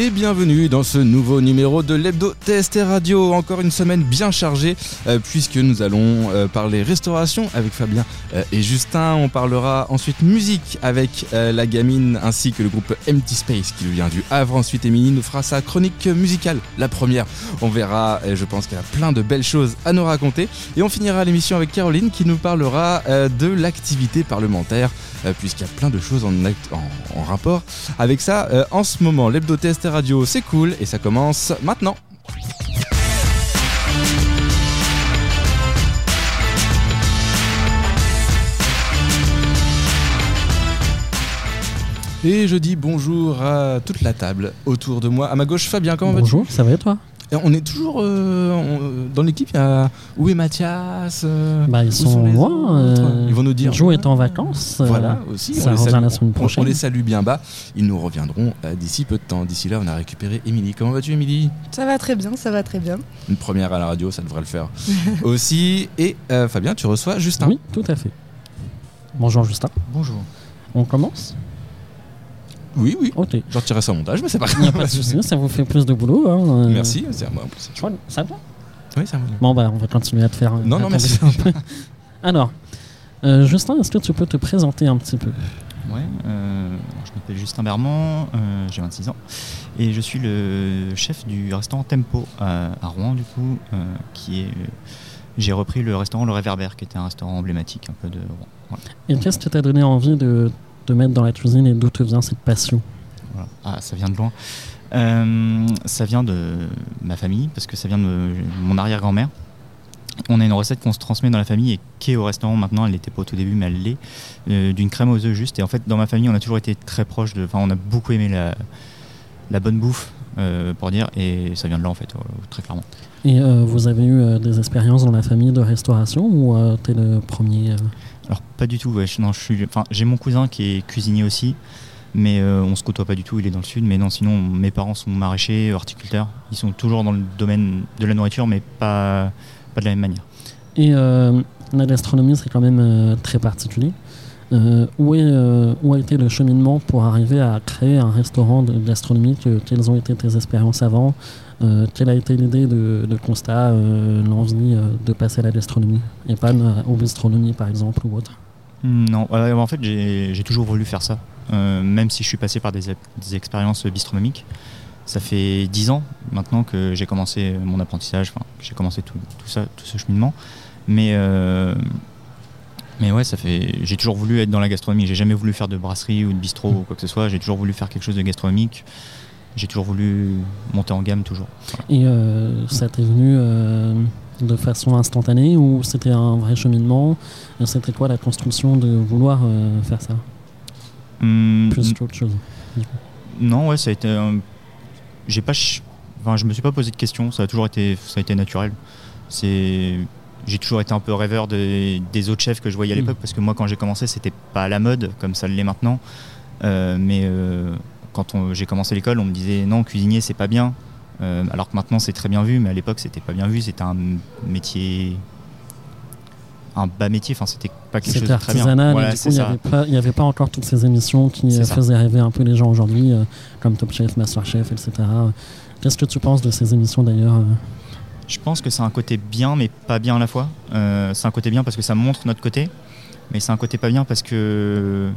et bienvenue dans ce nouveau numéro de l'Hebdo TST Radio. Encore une semaine bien chargée euh, puisque nous allons euh, parler restauration avec Fabien euh, et Justin. On parlera ensuite musique avec la gamine ainsi que le groupe Empty Space qui vient du Havre. Ensuite, Émilie nous fera sa chronique musicale, la première. On verra, je pense qu'elle a plein de belles choses à nous raconter. Et on finira l'émission avec Caroline qui nous parlera de l'activité parlementaire puisqu'il y a plein de choses en, rapport avec ça en ce moment. L'Hebdo TST Radio, c'est cool et ça commence maintenant. Et je dis bonjour à toute la table autour de moi. À ma gauche, Fabien, comment vas-tu? Bonjour, ça va et toi? On est toujours euh, dans l'équipe. Il y a où est Mathias euh, bah, Ils sont, loin. Euh, ils vont nous dire. Joe est en vacances. Voilà aussi. Ça on, les salue, la semaine prochaine. On, les salue bien bas. Ils nous reviendront d'ici peu de temps. D'ici là, on a récupéré Émilie. Comment vas-tu, Émilie? Ça va très bien. Ça va très bien. Une première à la radio, ça devrait le faire aussi. Et Fabien, tu reçois Justin. Oui, tout à fait. Bonjour, Justin. Bonjour. On commence? Oui, oui. J'en tirerai ça au montage, mais c'est pas grave. pas de ça vous fait plus de boulot. Hein, euh. Merci, c'est à moi en plus. Ça va Oui, ça va. Bon, bah, on va continuer à te faire. Non, non, merci. Alors, euh, Justin, est-ce que tu peux te présenter un petit peu? Ouais, euh, je m'appelle Justin Bermand, j'ai 26 ans et je suis le chef du restaurant Tempo à, Rouen, du coup, qui est. j'ai repris le restaurant Le Réverbère, qui était un restaurant emblématique un peu de Rouen. Et qu'est-ce qui t'a donné envie de te mettre dans la cuisine et d'où te vient cette passion Ah, ça vient de loin. Euh, ça vient de ma famille, parce que ça vient de mon arrière-grand-mère. On a une recette qu'on se transmet dans la famille et qui est au restaurant maintenant, elle n'était pas au tout début, mais elle l'est, euh, d'une crème aux œufs juste. Et en fait, dans ma famille, on a toujours été très proche de. Enfin, on a beaucoup aimé la, la bonne bouffe, euh, pour dire, et ça vient de là, en fait, très clairement. Et vous avez eu des expériences dans la famille de restauration ou tu es le premier alors pas du tout, non, je suis, enfin, j'ai mon cousin qui est cuisinier aussi, mais euh, on se côtoie pas du tout, il est dans le sud, mais non, sinon mes parents sont maraîchers, horticulteurs, ils sont toujours dans le domaine de la nourriture, mais pas, pas de la même manière. Et euh, la gastronomie, quand même euh, très particulier. où, est, où a été le cheminement pour arriver à créer un restaurant de gastronomie Quelles ont été tes expériences avant euh, quelle a été l'idée de, constat, euh, l'envie euh, de passer à la gastronomie et pas au bistronomie par exemple ou autre? Non, en fait j'ai toujours voulu faire ça, même si je suis passé par des, expériences bistronomiques. Ça fait dix ans maintenant que j'ai commencé mon apprentissage, que j'ai commencé tout, ça, tout ce cheminement. Mais mais ouais, ça fait. J'ai toujours voulu être dans la gastronomie. J'ai jamais voulu faire de brasserie ou de bistrot ou quoi que ce soit. J'ai toujours voulu faire quelque chose de gastronomique j'ai toujours voulu monter en gamme toujours. Et euh, ça t'est venu euh, de façon instantanée ou c'était un vrai cheminement? C'était quoi la construction de vouloir euh, faire ça? Mmh, Plus qu'autre chose. Non, ouais, ça a été. J'ai pas. Enfin, je me suis pas posé de questions. Ça a toujours été. Ça a été naturel. C'est. J'ai toujours été un peu rêveur des autres chefs que je voyais à l'époque mmh. parce que moi, quand j'ai commencé, c'était pas à la mode comme ça l'est maintenant. mais quand j'ai commencé l'école, on me disait non, cuisinier, c'est pas bien. Euh, alors que maintenant, c'est très bien vu, mais à l'époque, c'était pas bien vu. C'était un métier. Un bas métier, enfin c'était pas quelque chose de très bien. Voilà, il n'y avait, pas encore toutes ces émissions qui faisaient rêver un peu les gens aujourd'hui, euh, comme Top Chef, Master Chef, etc. Qu'est-ce que tu penses de ces émissions d'ailleurs euh? Je pense que c'est un côté bien, mais pas bien à la fois. c'est un côté bien parce que ça montre notre côté, mais c'est un côté pas bien parce que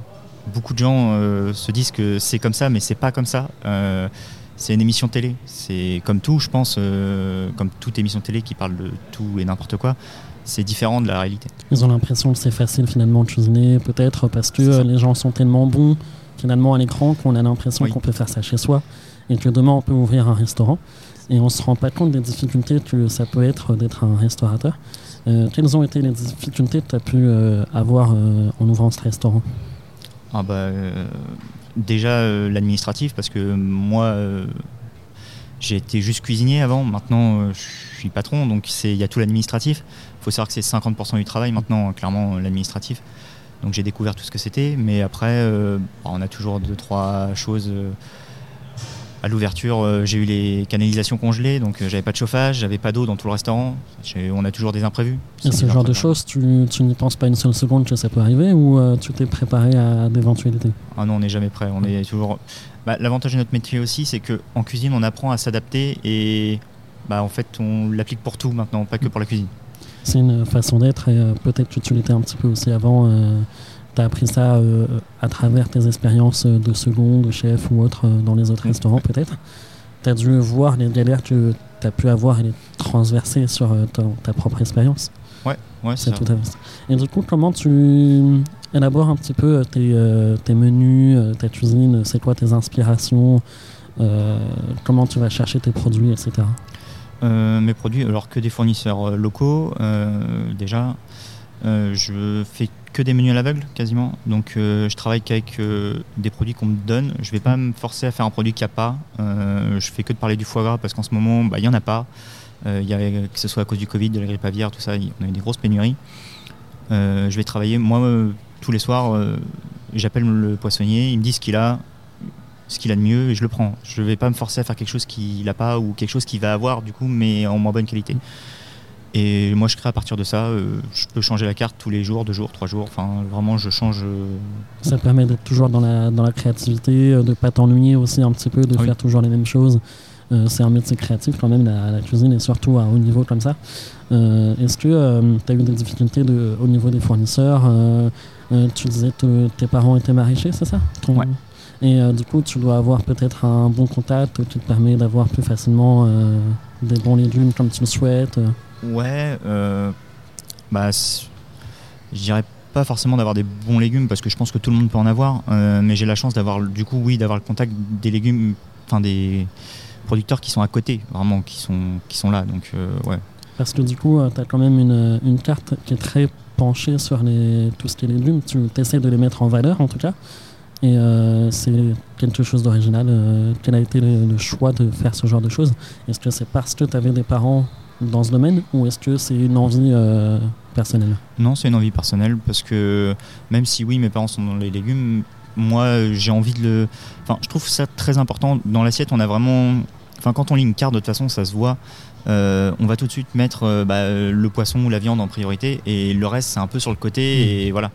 beaucoup de gens euh, se disent que c'est comme ça, mais c'est pas comme ça. Euh, c'est une émission télé. C'est comme tout, je pense, euh, comme toute émission télé qui parle de tout et n'importe quoi. C'est différent de la réalité. Ils ont l'impression que c'est facile finalement de cuisiner, peut-être parce que les gens sont tellement bons finalement à l'écran qu'on a l'impression qu'on peut faire ça chez soi et que demain on peut ouvrir un restaurant et on se rend pas compte des difficultés que ça peut être d'être un restaurateur. quelles ont été les difficultés que tu as pu avoir en ouvrant ce restaurant? Ah bah, euh, Déjà euh, l'administratif, parce que moi, euh, j'ai été juste cuisinier avant, maintenant je suis patron, donc il y a tout l'administratif. Il faut savoir que c'est 50% du travail maintenant, clairement, l'administratif. Donc j'ai découvert tout ce que c'était, mais après, bah, on a toujours deux, trois choses à l'ouverture, euh, j'ai eu les canalisations congelées, donc euh, j'avais pas de chauffage, j'avais pas d'eau dans tout le restaurant. On a toujours des imprévus. Et ce genre de choses, tu, n'y penses pas une seule seconde que ça peut arriver ou euh, tu t'es préparé à d'éventualités? Ah non, on n'est jamais prêt. On est toujours. bah, L'avantage de notre métier aussi, c'est qu'en cuisine, on apprend à s'adapter et bah, en fait, on l'applique pour tout maintenant, pas que pour la cuisine. C'est une façon d'être et euh, peut-être que tu l'étais un petit peu aussi avant. Tu as appris ça à travers tes expériences de second, de chef ou autre dans les autres restaurants peut-être. Tu as dû voir les galères que tu as pu avoir et les transverser sur ta, propre expérience. Ouais, ouais, c'est tout à fait. Et du coup, comment tu élabores un petit peu tes, tes menus, ta cuisine? C'est quoi tes inspirations? Comment tu vas chercher tes produits, etc. Euh, mes produits, alors que des fournisseurs euh, locaux, euh, je fais que des menus à l'aveugle quasiment. Donc je travaille qu'avec des produits qu'on me donne. Je vais pas me forcer à faire un produit qu'il n'y a pas. je fais que de parler du foie gras parce qu'en ce moment, bah, il n'y en a pas. que ce soit à cause du Covid, de la grippe aviaire, tout ça, on a eu des grosses pénuries. je vais travailler, moi, tous les soirs, j'appelle le poissonnier, il me dit ce qu'il a, ce qu'il a de mieux et je le prends. Je ne vais pas me forcer à faire quelque chose qu'il n'a pas ou quelque chose qu'il va avoir du coup mais en moins bonne qualité. Et moi je crée à partir de ça, euh, je peux changer la carte tous les jours, deux jours, trois jours, enfin vraiment je change. Euh, ça permet d'être toujours dans la, dans la créativité, euh, de ne pas t'ennuyer aussi un petit peu, de faire toujours les mêmes choses. c'est un métier créatif quand même la, cuisine et surtout à haut niveau comme ça. Est-ce que tu as eu des difficultés de, au niveau des fournisseurs Tu disais que tes parents étaient maraîchers, c'est ça? Et euh, du coup, tu dois avoir peut-être un bon contact qui te permet d'avoir plus facilement euh, des bons légumes comme tu le souhaites. Ouais, euh, bah, je dirais pas forcément d'avoir des bons légumes parce que je pense que tout le monde peut en avoir, mais j'ai la chance d'avoir, du coup, oui, d'avoir le contact des légumes, enfin des producteurs qui sont à côté, vraiment, qui sont, qui sont là. Donc, ouais. Parce que du coup, tu as quand même une, une, carte qui est très penchée sur les, tout ce qui est légumes. Tu essaies de les mettre en valeur, en tout cas. Et euh, c'est quelque chose d'original. Euh, quel a été le, choix de faire ce genre de choses? Est-ce que c'est parce que tu avais des parents dans ce domaine ou est-ce que c'est une envie euh, personnelle? Non, c'est une envie personnelle parce que même si oui, mes parents sont dans les légumes, moi j'ai envie de le. Enfin, je trouve ça très important. Dans l'assiette, on a vraiment. Enfin, quand on lit une carte, de toute façon, ça se voit. on va tout de suite mettre bah, le poisson ou la viande en priorité et le reste, c'est un peu sur le côté mmh. et voilà.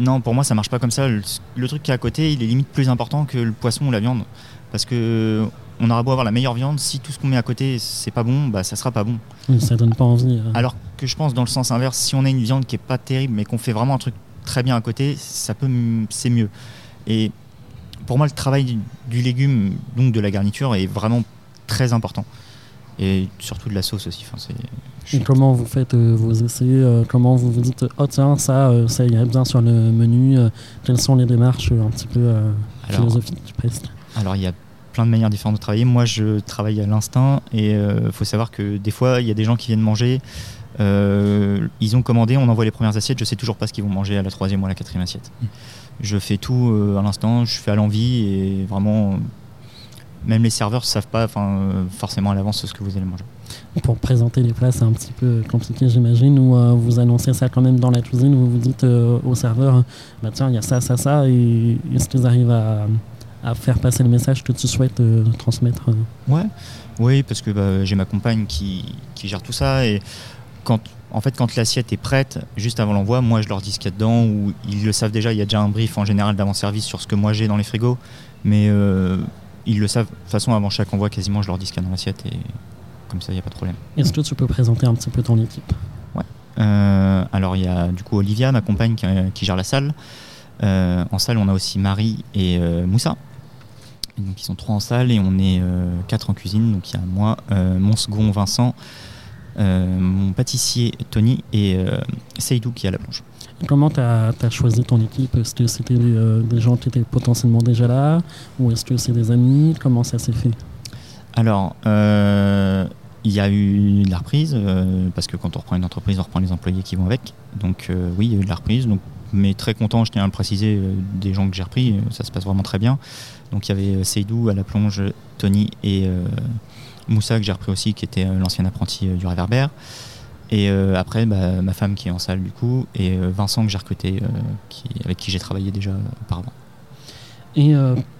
Non, pour moi, ça marche pas comme ça. Le, truc qui est à côté, il est limite plus important que le poisson ou la viande. Parce que on aura beau avoir la meilleure viande, si tout ce qu'on met à côté, c'est pas bon, bah ça sera pas bon. Ça donne pas envie. Hein. Alors que je pense dans le sens inverse, si on a une viande qui est pas terrible, mais qu'on fait vraiment un truc très bien à côté, ça peut, c'est mieux. Et pour moi, le travail du légume, donc de la garniture, est vraiment très important et surtout de la sauce aussi. Enfin, et comment vous faites euh, vos essais euh, Comment vous vous dites oh tiens ça euh, ça irait bien sur le menu Quelles sont les démarches un petit peu philosophiques presque Alors il y a plein de manières différentes de travailler. Moi je travaille à l'instinct et il faut savoir que des fois il y a des gens qui viennent manger. ils ont commandé, on envoie les premières assiettes, je sais toujours pas ce qu'ils vont manger à la troisième ou à la quatrième assiette. Mm. Je fais tout à l'instant, je fais à l'envie et vraiment même les serveurs ne savent pas euh, forcément à l'avance ce que vous allez manger. Pour présenter les plats, c'est un petit peu compliqué, j'imagine, ou euh, vous annoncez ça quand même dans la cuisine, vous vous dites euh, aux serveurs, bah tiens, il y a ça, ça, ça, et est-ce qu'ils arrivent à, faire passer le message que tu souhaites transmettre Ouais, oui, parce que bah, j'ai ma compagne qui, gère tout ça, et quand, en fait, quand l'assiette est prête, juste avant l'envoi, moi je leur dis ce qu'il y a dedans, ou ils le savent déjà, il y a déjà un brief en général d'avant-service sur ce que moi j'ai dans les frigos, mais ils le savent. De toute façon, avant chaque envoi, quasiment, je leur dis ce qu'il y a dans l'assiette et comme ça, il n'y a pas de problème. Est-ce que tu peux présenter un petit peu ton équipe? Ouais. Euh, alors, il y a du coup Olivia, ma compagne, qui, gère la salle. Euh, en salle, on a aussi Marie et euh, Donc, ils sont trois en salle et on est quatre en cuisine. Donc, il y a moi, mon second Vincent, mon pâtissier Tony et Seydou qui est à la planche. Comment tu as, choisi ton équipe? Est-ce que c'était euh, des, gens qui étaient potentiellement déjà là? Ou est-ce que c'est des amis? Comment ça s'est fait? Alors, euh, il y a eu de la reprise, euh, parce que quand on reprend une entreprise, on reprend les employés qui vont avec. Donc oui, il y a eu de la reprise. Donc, mais très content, je tiens à le préciser, des gens que j'ai repris, ça se passe vraiment très bien. Donc il y avait Seydou à la plonge, Tony et Moussa que j'ai repris aussi, qui était l'ancien apprenti du réverbère. Et euh, après, bah, ma femme qui est en salle du coup, et euh, Vincent que j'ai recruté, euh, qui, avec qui j'ai travaillé déjà auparavant. Et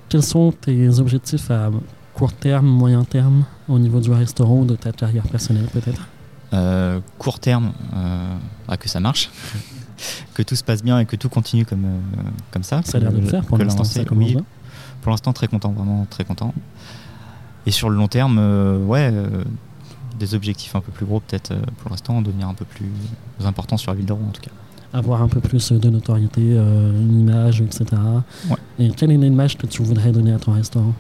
quels sont tes objectifs à court terme, moyen terme, au niveau du restaurant ou de ta carrière personnelle peut-être? Court terme, bah, que ça marche, que tout se passe bien et que tout continue comme, comme ça. Ça a l'air de le faire pour l'instant, commence pour l'instant, très content, vraiment très content. Et sur le long terme, euh, ouais, euh, des objectifs un peu plus gros, peut-être euh, pour l'instant, devenir un peu plus important sur la ville de Rouen en tout cas. Avoir un peu plus de notoriété, euh, une image, etc. Ouais. Et quelle est l'image que tu voudrais donner à ton restaurant?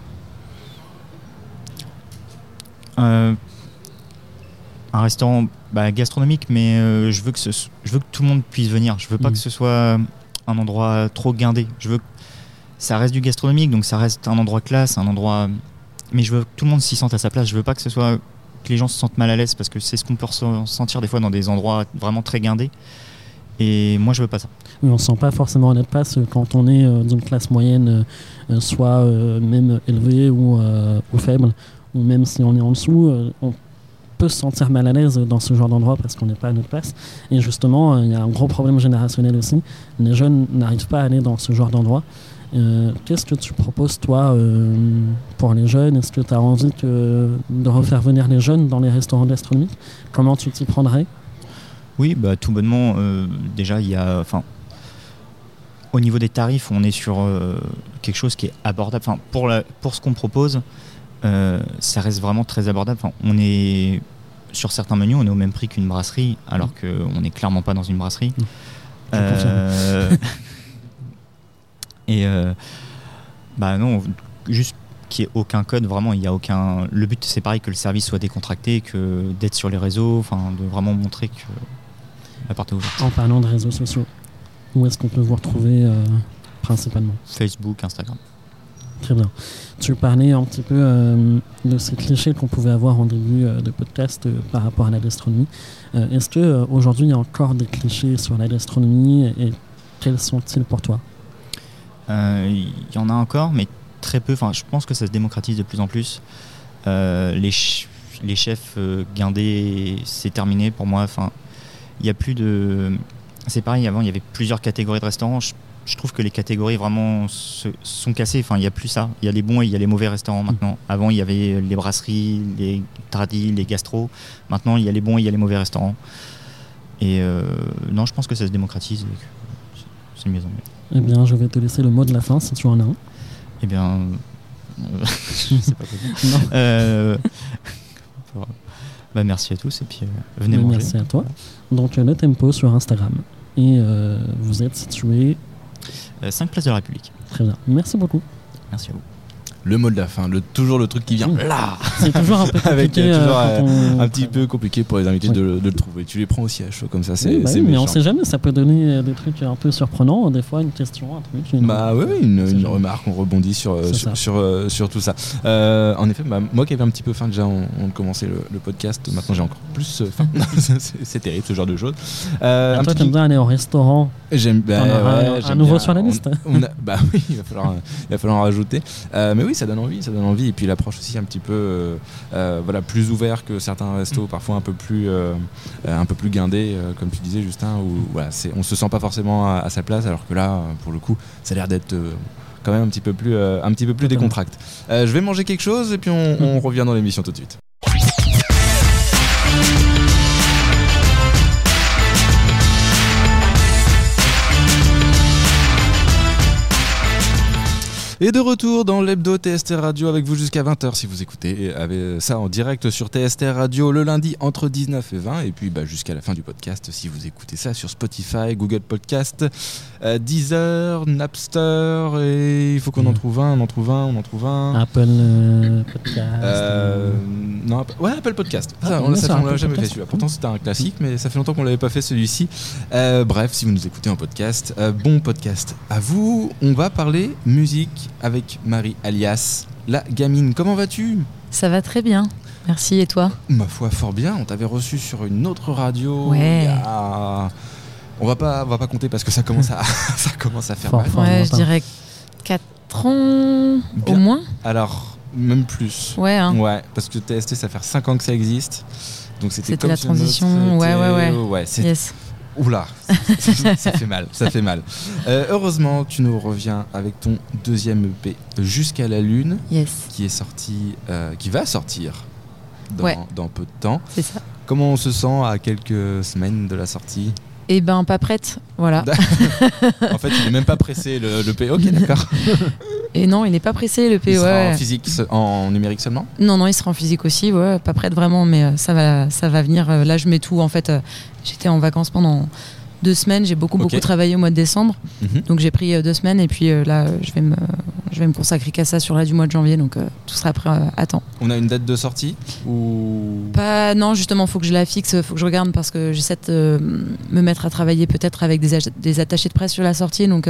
Euh, un restaurant bah, gastronomique, mais euh, je veux que ce- je veux que tout le monde puisse venir. Je veux pas Mhm. que ce soit un endroit trop guindé. Je veux que ça reste du gastronomique, donc ça reste un endroit classe, un endroit. Mais je veux que tout le monde s'y sente à sa place. Je veux pas que ce soit que les gens se sentent mal à l'aise parce que c'est ce qu'on peut ressentir des fois dans des endroits vraiment très guindés. Et moi, je veux pas ça. Oui, on se sent pas forcément à notre place euh, quand on est euh, d'une classe moyenne, euh, euh, soit même élevée ou, ou faible, ou même si on est en dessous, on peut se sentir mal à l'aise dans ce genre d'endroit parce qu'on n'est pas à notre place. Et justement, il y a un gros problème générationnel aussi. Les jeunes n'arrivent pas à aller dans ce genre d'endroit. Euh, Qu'est-ce que tu proposes, toi, euh, pour les jeunes? Est-ce que tu as envie que- de refaire venir les jeunes dans les restaurants gastronomiques? Comment tu t'y prendrais? Oui, bah, tout bonnement, euh, déjà, il y a. Enfin, au niveau des tarifs, on est sur quelque chose qui est abordable. Enfin, pour, la, pour ce qu'on propose, ça reste vraiment très abordable. Enfin, on est. Sur certains menus, on est au même prix qu'une brasserie, alors qu'on n'est clairement pas dans une brasserie. Je Euh, et. euh, bah non, juste qu'il n'y ait aucun code, vraiment, il y a aucun. Le but, c'est pareil que le service soit décontracté, que d'être sur les réseaux, enfin, de vraiment montrer que la porte est ouverte. En parlant de réseaux sociaux, où est-ce qu'on peut vous retrouver euh, principalement? Facebook, Instagram. Très bien. Tu parlais un petit peu euh, de ces clichés qu'on pouvait avoir en début euh, de podcast par rapport à la gastronomie. Est-ce que aujourd'hui il y a encore des clichés sur la gastronomie et quels sont-ils pour toi? Il y en a encore, mais très peu. Enfin, je pense que ça se démocratise de plus en plus. Euh, les, ch- les chefs euh, guindés, c'est terminé pour moi. Enfin, il y a plus de. C'est pareil. Avant, il y avait plusieurs catégories de restaurants. Je, je trouve que les catégories vraiment se, sont cassées. Enfin, il n'y a plus ça. Il y a les bons et il y a les mauvais restaurants maintenant. Avant, il y avait les brasseries, les tradis, les gastros. Maintenant, il y a les bons et il y a les mauvais restaurants. Et euh, non, je pense que ça se démocratise. C'est mieux en mieux. Eh bien, je vais te laisser le mot de la fin si tu en as un. Eh bien, euh, je sais pas quoi. Euh, bah, merci à tous et puis euh, venez Mais manger. Merci à toi. Donc, euh, le tempo sur Instagram. Et euh, vous êtes situé. 5 places de la République. Très bien. Merci beaucoup. Merci à vous. Le mot de la fin, le, toujours le truc qui vient là. C'est toujours un peu Avec, compliqué. euh, toujours, euh, on- Un petit peu compliqué pour les invités Ouais. de, de le trouver. Tu les prends aussi à chaud comme ça, c'est Oui, bah oui, mais on sait jamais, ça peut donner euh, des trucs un peu surprenants, des fois une question, un truc. une- Bah oui, une, une remarque, on rebondit sur, euh, sur, sur, euh, sur tout ça. Euh, en effet, bah, moi qui avais un petit peu faim déjà, on, on commençait le, le podcast, maintenant j'ai encore plus euh, faim. C'est- terrible ce genre de choses. Euh, Ah, un toi, petit- t'aimes bien aller au restaurant. J'aime bah, ouais, un- nouveau bien. sur la liste. on a- bah oui, il va falloir, il va falloir en rajouter. Euh, mais oui, ça donne envie, ça donne envie. Et puis l'approche aussi un petit peu, euh, euh, voilà, plus ouvert que certains restos, parfois un peu plus, euh, un peu plus guindés, euh, comme tu disais, Justin, où voilà, c'est, on se sent pas forcément à, à sa place, alors que là, pour le coup, ça a l'air d'être quand même un petit peu plus, euh, un petit peu plus décontracté. Euh, je vais manger quelque chose et puis on, on revient dans l'émission tout de suite. Et de retour dans l'hebdo TST Radio avec vous jusqu'à 20h si vous écoutez ça en direct sur TST Radio le lundi entre 19 et 20 et puis bah, jusqu'à la fin du podcast si vous écoutez ça sur Spotify, Google Podcast, euh, Deezer, Napster et il faut qu'on en Mhm. trouve un, on en trouve un, on en trouve un. Apple euh, Podcast. Euh, non, Apple- ouais, Apple Podcast. Ah, Ça, on on l'a jamais fait Podcast. celui-là. Pourtant, c'était un classique, mais ça fait longtemps qu'on l'avait pas fait celui-ci. Euh, bref, si vous nous écoutez en podcast, euh, bon podcast à vous. On va parler musique avec Marie alias la gamine. Comment vas-tu? Ça va très bien. Merci, et toi? Ma foi, fort bien. On t'avait reçu sur une autre radio. Ouais. il y a- On va pas, on va pas compter parce que ça commence à, ça commence à faire Fort, mal. fort. Ouais, je dirais 4 ans Bien. au moins. Alors, même plus. Ouais, hein. Ouais, parce que TST, ça fait 5 ans que ça existe. Donc c'était C'était comme la notre transition, ouais, ouais, ouais. ouais, Yes. Oula, ça, ça fait mal, ça fait mal. Euh, heureusement, tu nous reviens avec ton deuxième EP Jusqu'à la Lune, Yes, qui est sorti, euh, qui va sortir dans, Ouais. dans peu de temps. c'est ça. Comment on se sent à quelques semaines de la sortie? Eh ben, pas prête. Voilà. En fait, il est même pas pressé le, le EP. Ok, d'accord. Et non, il n'est pas pressé le Il P. sera Ouais. en physique, en numérique seulement? Non, non, il sera en physique aussi. Ouais, pas prête vraiment, mais euh, ça va, ça va venir. Euh, Là, je mets tout. En fait, euh, j'étais en vacances pendant deux semaines. J'ai beaucoup, beaucoup travaillé au mois de décembre. Mhm. Donc j'ai pris euh, deux semaines et puis euh, là, je vais me, je vais me consacrer qu'à ça sur la du mois de janvier. Donc euh, tout sera prêt à temps. On a une date de sortie ou? Pas, non, justement, faut que je la fixe, faut que je regarde parce que j'essaie de me mettre à travailler peut-être avec des, ach- des attachés de presse sur la sortie. Donc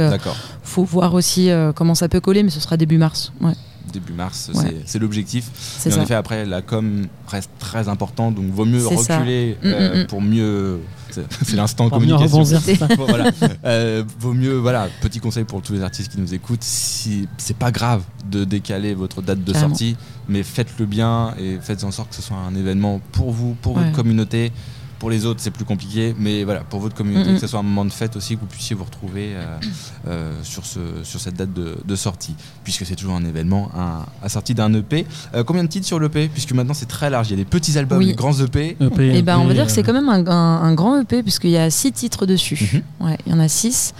faut voir aussi comment ça peut coller, mais ce sera début mars. Ouais, Début mars, Ouais. c'est- l'objectif. Mais en ça. effet, après, la com reste très importante, donc vaut mieux reculer Mm, euh, mm, mm. pour mieux. C'est c'est l'instant communication. Bon, voilà. Euh, vaut mieux, voilà, petit conseil pour tous les artistes qui nous écoutent, si c'est pas grave de décaler votre date de Carrément. sortie, mais faites-le bien et faites en sorte que ce soit un événement pour vous, pour Ouais. votre communauté. Pour les autres, c'est plus compliqué, mais voilà, pour votre communauté, Mm, mm. que ce soit un moment de fête aussi, que vous puissiez vous retrouver euh, euh, sur, ce, sur cette date de, de sortie, puisque c'est toujours un événement, un, à sortie d'un EP. Euh, combien de titres sur l'EP Puisque maintenant c'est très large, il y a des petits albums, Oui. des grands E EP. EP, Et ben, on va dire que c'est quand même un, un- un grand EP puisqu'il y a six titres dessus. Mhm. Ouais, il y en a six,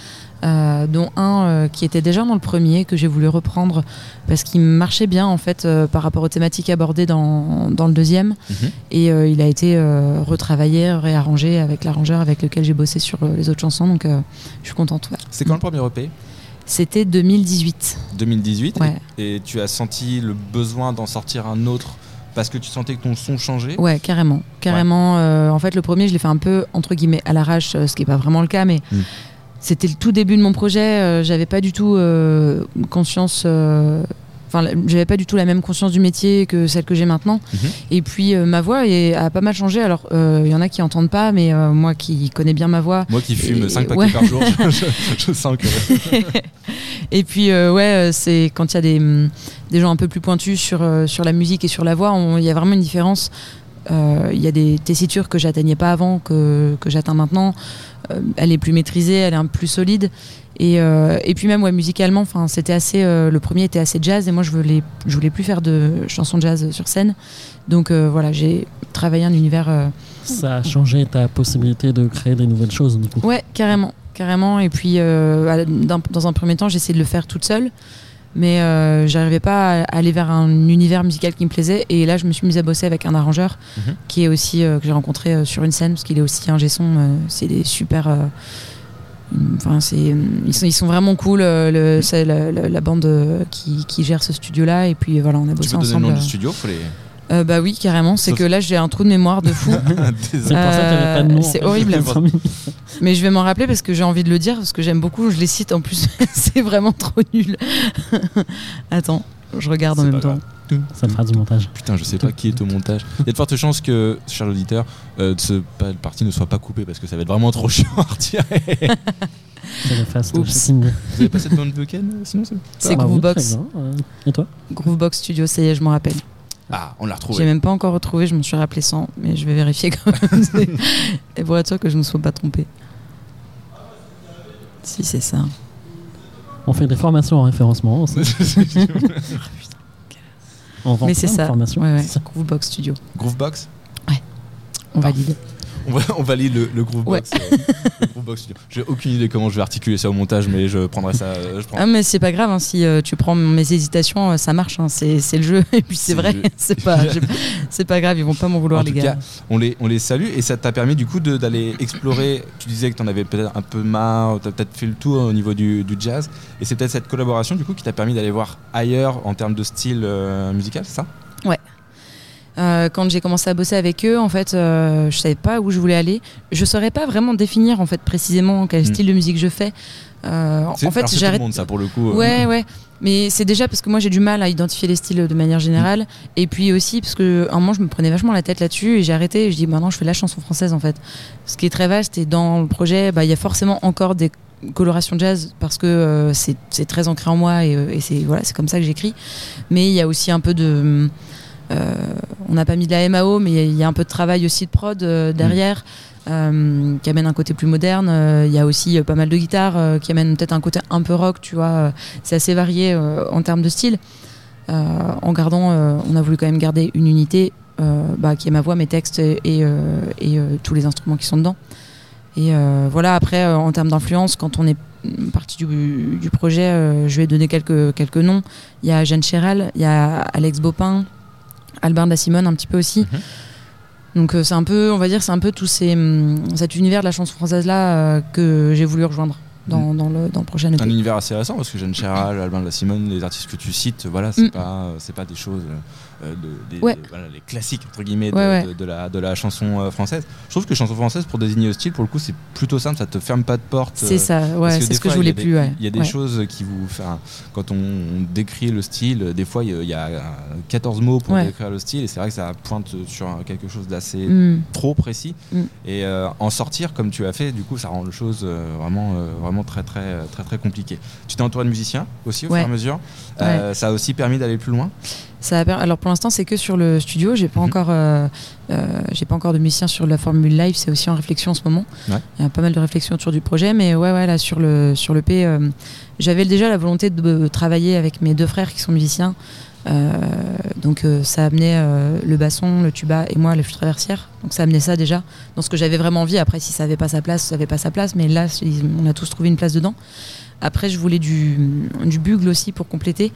euh, dont un euh, qui était déjà dans le premier que j'ai voulu reprendre parce qu'il marchait bien en fait euh, par rapport aux thématiques abordées dans, dans le deuxième. Mhm. Et il a été retravaillé, réarrangé avec l'arrangeur avec lequel j'ai bossé sur les autres chansons. Donc je suis contente. ouais. C'est quand le premier EP C'était 2018. 2018 Ouais. et, et tu as senti le besoin d'en sortir un autre parce que tu sentais que ton son changeait? Ouais, carrément. Carrément. euh, en fait, le premier, je l'ai fait un peu, entre guillemets, à l'arrache, ce qui n'est pas vraiment le cas, mais Mm. C'était le tout début de mon projet. euh, j'avais pas du tout euh, conscience. euh, Enfin, la- j'avais pas du tout la même conscience du métier que celle que j'ai maintenant. Mhm. Et puis, euh, ma voix est- a pas mal changé. Alors, euh, il y en a qui entendent pas, mais euh, moi qui connais bien ma voix, Moi qui fume Et- 5 paquets ouais. par jour, je, je- sens que. Et puis, ouais, c'est quand il y a des, hum, des gens un peu plus pointus sur, sur la musique et sur la voix, il y a vraiment une différence. Il y a des tessitures que j'atteignais pas avant, que, que j'atteins maintenant. Euh, elle est plus maîtrisée, elle est un peu plus solide. Et, euh, et puis même ouais, musicalement, enfin c'était assez. euh, le premier était assez jazz et moi je voulais, je voulais plus faire de chansons jazz sur scène. Donc euh, voilà, j'ai travaillé un univers. Ça a changé ta possibilité de créer des nouvelles choses, du coup. Ouais, carrément, carrément. Et puis, dans un premier temps, j'ai essayé de le faire toute seule, mais euh, j'arrivais pas à aller vers un univers musical qui me plaisait. Et là, je me suis mise à bosser avec un arrangeur Mhm. qui est aussi euh, que j'ai rencontré euh, sur une scène parce qu'il est aussi un son. euh, c'est des super. Enfin, c'est ils sont, ils sont vraiment cool. le, c'est la, la- la bande qui, qui gère ce studio-là. Et puis voilà, on a Tu bossé peux donner le ensemble. nom du studio faut les... Euh, bah oui, carrément. C'est que là, j'ai un trou de mémoire de fou. C'est de. Euh, horrible. Mais je vais m'en rappeler parce que j'ai envie de le dire, parce que j'aime beaucoup, je les cite en plus, c'est vraiment trop nul. Attends, je regarde en même temps. Ça fera du montage. Putain, je sais pas qui est au montage. Il y a de fortes chances que, cher auditeur, euh, ce pa- partie ne soit pas coupé parce que ça va être vraiment trop chiant à retirer. De Oups. Signe. Vous avez pas cette bande vocale euh, sinon c'est- C'est Bah Groovebox. Et toi? Groovebox Studio, ça y est, je m'en rappelle. Ah, on l'a J'ai retrouvé. même pas encore retrouvé, je m'en suis rappelé sans, mais je vais vérifier quand même. Et pour être sûr que je ne me sois pas trompée. Si, c'est ça. On fait des formations en référencement aussi. On vend mais c'est ça. formations. Ouais, ouais. Groovebox Studio. Groovebox? On Parfait. valide. On, va, on valide le, le Groovebox. euh, le Groovebox Studio. J'ai aucune idée comment je vais articuler ça au montage, mais je prendrai ça. euh, je prends. Ah, mais c'est pas grave, hein, si euh, tu prends mes hésitations, euh, ça marche, hein, c'est le jeu. Et puis c'est vrai, c'est pas, pas grave, ils vont pas m'en vouloir, En les tout gars. cas, on les, on les salue et ça t'a permis du coup d'aller explorer. Tu disais que tu en avais peut-être un peu marre, tu as peut-être fait le tour au niveau du, du jazz. Et c'est peut-être cette collaboration du coup qui t'a permis d'aller voir ailleurs en termes de style euh, musical, c'est ça? Euh, quand j'ai commencé à bosser avec eux, en fait, euh, je savais pas où je voulais aller. Je saurais pas vraiment définir en fait précisément quel Mm. style de musique je fais. Euh, en fait, j'arrête. monde ça pour le coup. euh. Ouais, ouais. Mais c'est déjà parce que moi j'ai du mal à identifier les styles de manière générale. Et puis aussi parce que un moment je me prenais vachement la tête là-dessus et j'ai arrêté. Et je dis maintenant je fais la chanson française en fait. Ce qui est très vaste et dans le projet, bah, il y a forcément encore des colorations jazz parce que euh, c'est très ancré en moi et, et c'est voilà, c'est comme ça que j'écris. Mais il y a aussi un peu de. Euh, on n'a pas mis de la MAO, mais il y a un peu de travail aussi de prod euh, derrière. euh, qui amène un côté plus moderne. Euh, Il y a aussi euh, pas mal de guitares qui amènent peut-être un côté un peu rock, tu vois. C'est assez varié en termes de style. En gardant, on a voulu quand même garder une unité bah, qui est ma voix, mes textes et, et, et, tous les instruments qui sont dedans. Et voilà, après, en termes d'influence, quand on est parti du, du projet, je vais donner quelques, quelques noms. Il y a Jeanne Chéral, il y a Alex Bopin, Albert da Simone un petit peu aussi. Mhm. Donc euh, c'est un peu, on va dire, c'est un peu tout ces, hum, cet univers de la chanson française là euh, que j'ai voulu rejoindre dans, dans le, dans le prochain EP. Un univers assez récent parce que Jeanne Chéral, Albin de la Simone, les artistes que tu cites, voilà, c'est Mm. pas, c'est pas des choses, euh, de, des, Ouais. des- voilà, les classiques entre guillemets de, Ouais, ouais. la, de la chanson euh, française. Je trouve que chanson française pour désigner le style, pour le coup, c'est plutôt simple, ça te ferme pas de porte. C'est euh, ça, c'est ce que je voulais plus. Il y a des choses qui vous. Quand on, on décrit le style, euh, des fois, il y a- il y a euh, 14 mots pour décrire le style, et c'est vrai que ça pointe sur quelque chose d'assez Mm. trop précis. Mm. Et euh, en sortir comme tu as fait, du coup, ça rend les choses euh, vraiment, euh, vraiment très, très, très, très compliquées. Tu t'es entouré de musiciens aussi au fur et à mesure? Euh, Ça a aussi permis d'aller plus loin? Ça a per- Alors pour l'instant, c'est que sur le studio. J'ai pas Mhm. encore, euh, euh, j'ai pas encore de musiciens sur la formule live. C'est aussi en réflexion en ce moment. Ouais. Il y a pas mal de réflexions autour du projet, mais ouais, ouais, là sur le sur le P, euh, j'avais déjà la volonté de travailler avec mes deux frères qui sont musiciens. Donc ça amenait le basson, le tuba et moi la flûte traversière. Donc ça amenait ça déjà dans ce que j'avais vraiment envie. Après, si ça avait pas sa place, ça avait pas sa place. Mais là, on a tous trouvé une place dedans. Après, je voulais du, du bugle aussi pour compléter.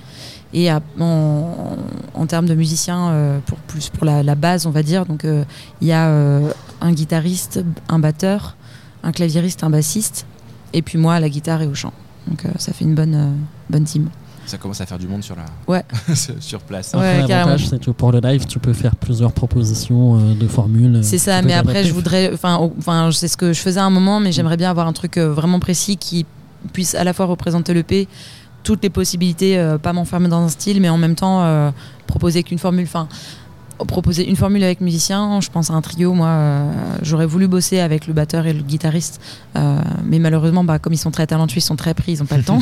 Et à- en, en termes de musiciens, euh, pour plus pour la, la base, on va dire. Donc euh, il y a euh, un guitariste, un batteur, un claviériste, un bassiste, et puis moi à la guitare et au chant. Donc euh, ça fait une bonne euh, bonne team. Ça commence à faire du monde sur, la... Ouais. sur place. Ouais, Après, carrément. l'avantage, c'est que pour le live, tu peux faire plusieurs propositions euh, de formules. C'est ça, mais après, je voudrais. Enfin, enfin, c'est ce que je faisais à un moment, mais j'aimerais bien avoir un truc euh, vraiment précis qui puisse à la fois représenter le P, toutes les possibilités, euh, pas m'enfermer dans un style, mais en même temps euh, proposer qu'une formule. Enfin, proposer une formule avec musicien, je pense à un trio. Moi, euh, j'aurais voulu bosser avec le batteur et le guitariste, mais malheureusement, bah, comme ils sont très talentueux, ils sont très pris, ils ont pas le temps.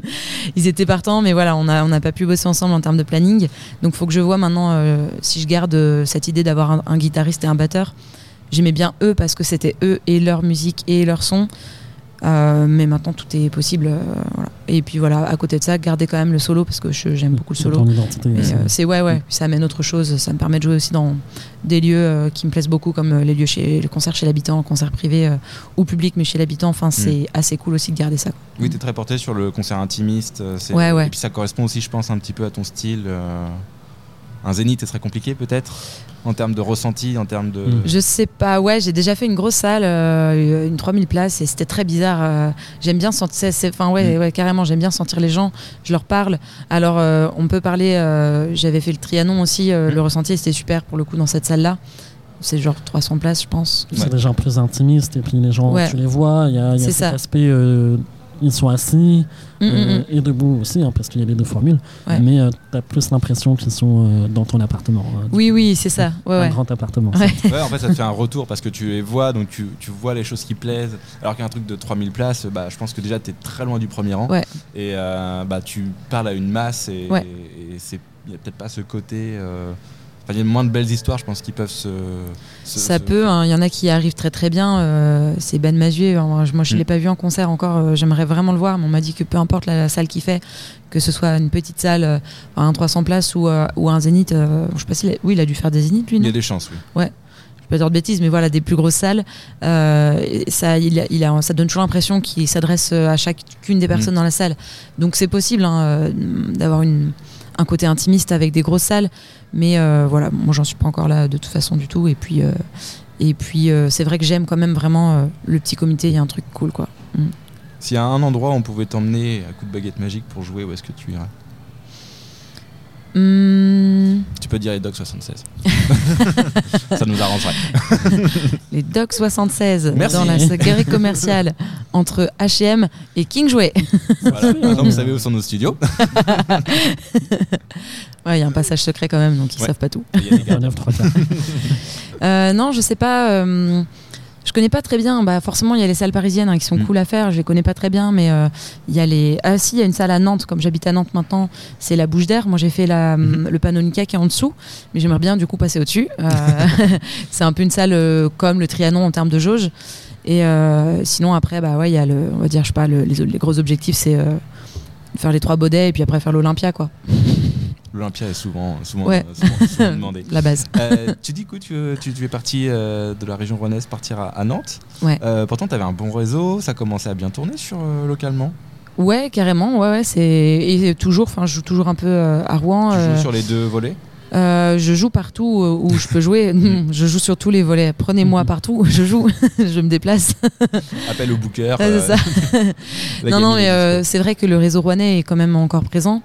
ils étaient partants, mais voilà, on n'a on pas pu bosser ensemble en termes de planning. Donc, faut que je vois maintenant si je garde cette idée d'avoir un, un guitariste et un batteur. J'aimais bien eux parce que c'était eux et leur musique et leur son. Euh, mais maintenant tout est possible. euh, voilà. Et puis voilà, à côté de ça, garder quand même le solo parce que je- j'aime beaucoup le C'est solo. ton identité Et, aussi. euh, c'est ouais, ouais, ça amène autre chose. Ça me permet de jouer aussi dans des lieux euh, qui me plaisent beaucoup, comme euh, les lieux chez le concert chez l'habitant, le concert privé euh, ou public, mais chez l'habitant. Enfin, c'est assez cool aussi de garder ça. quoi. Oui, tu es très porté sur le concert intimiste. euh, c'est- Ouais, ouais. Et puis ça correspond aussi, je pense, un petit peu à ton style. euh, Un zénith, ce serait compliqué peut-être? En termes de ressenti, en termes de. Mm. Je sais pas, ouais, j'ai déjà fait une grosse salle, euh, une 3000 places, et c'était très bizarre. euh, j'aime bien sentir, enfin ouais, Mm. ouais, carrément, j'aime bien sentir les gens, je leur parle. Alors, euh, on peut parler, euh, j'avais fait le Trianon aussi, euh, Mm. le ressenti, c'était super pour le coup dans cette salle-là. C'est genre 300 places, je pense. C'est des gens plus intimistes et puis les gens, Ouais. tu les vois, il y a, y cet ça. aspect, euh, ils sont assis Mm, mm, euh, mm. et debout aussi, hein, parce qu'il y a les deux formules, Ouais. mais tu as plus l'impression qu'ils sont euh, dans ton appartement. Oui, oui, c'est ça. Ouais, Un ouais. grand appartement. Ouais. ça. Ouais, en fait, ça te fait un retour parce que tu les vois, donc tu, tu vois les choses qui plaisent. Alors qu'un truc de 3000 places, bah, je pense que déjà tu es très loin du premier rang. Ouais. Et euh, bah, tu parles à une masse et Ouais. et c'est- il n'y a peut-être pas ce côté. euh, il y a moins de belles histoires, je pense, qui peuvent se. se- Ça se peut, hein, il y en a qui arrivent très très bien. euh, c'est Ben Mazué, hein, moi je ne Mm. l'ai pas vu en concert encore, euh, j'aimerais vraiment le voir, mais on m'a dit que peu importe la, salle qu'il fait, que ce soit une petite salle, euh, un 300 places ou, ou un zénith, je sais pas s'il a- oui, il a dû faire des zéniths lui, Il y a des chances, oui. je vais pas dire de bêtises, mais voilà, des plus grosses salles, ça, il a, il a- ça donne toujours l'impression qu'il s'adresse à chacune des personnes Mm. dans la salle. Donc c'est possible hein, d'avoir une- un côté intimiste avec des grosses salles, mais euh, voilà, moi j'en suis pas encore là de toute façon du tout. Et puis, euh, euh, c'est vrai que j'aime quand même vraiment le petit comité, il y a un truc cool quoi. S'il y a un endroit où on pouvait t'emmener à coup de baguette magique pour jouer, où est-ce que tu irais? Hum, Tu peux dire les Dogs 76. Ça nous arrangerait. les Doc 76 Merci. dans la guerre commerciale entre H&M et King Jouet. Voilà. Maintenant, vous savez où sont nos studios. Ouais, il y a un passage secret quand même, donc ils Ouais. savent pas tout. Il y a des quarts. Euh, non, je sais pas. euh, je connais pas très bien. Bah, forcément, il y a les salles parisiennes hein, qui sont Mm. cool à faire. Je les connais pas très bien, mais euh, il y a les. Ah si, il y a une salle à Nantes. Comme j'habite à Nantes maintenant, c'est la Bouche d'Air. Moi, j'ai fait la, Mhm. le Panonica qui est en dessous, mais j'aimerais bien du coup passer au-dessus. Euh, c'est un peu une salle euh, comme le Trianon en termes de jauge. Et euh, sinon, après, bah ouais, il y a le. On va dire, je sais pas, le- les, les gros objectifs, c'est euh, faire les trois baudets et puis après faire l'Olympia, quoi. L'Olympia est souvent, souvent, Ouais. souvent- souvent demandé. La base. Euh, tu dis que tu, tu, tu es parti euh, de la région rouennaise partir à, à Nantes. Ouais. Euh, pourtant, tu avais un bon réseau, ça commençait à bien tourner sur localement. Ouais, carrément. Ouais, ouais. C'est et toujours. Enfin, je joue toujours un peu à Rouen. Tu joues sur les deux volets? Euh, je joue partout où je peux jouer. Non, je joue sur tous les volets. Prenez-moi Mhm. partout où je joue. je me déplace. Appel au booker. Euh, ça. non, non, mais euh, c'est vrai que le réseau rouennais est quand même encore présent.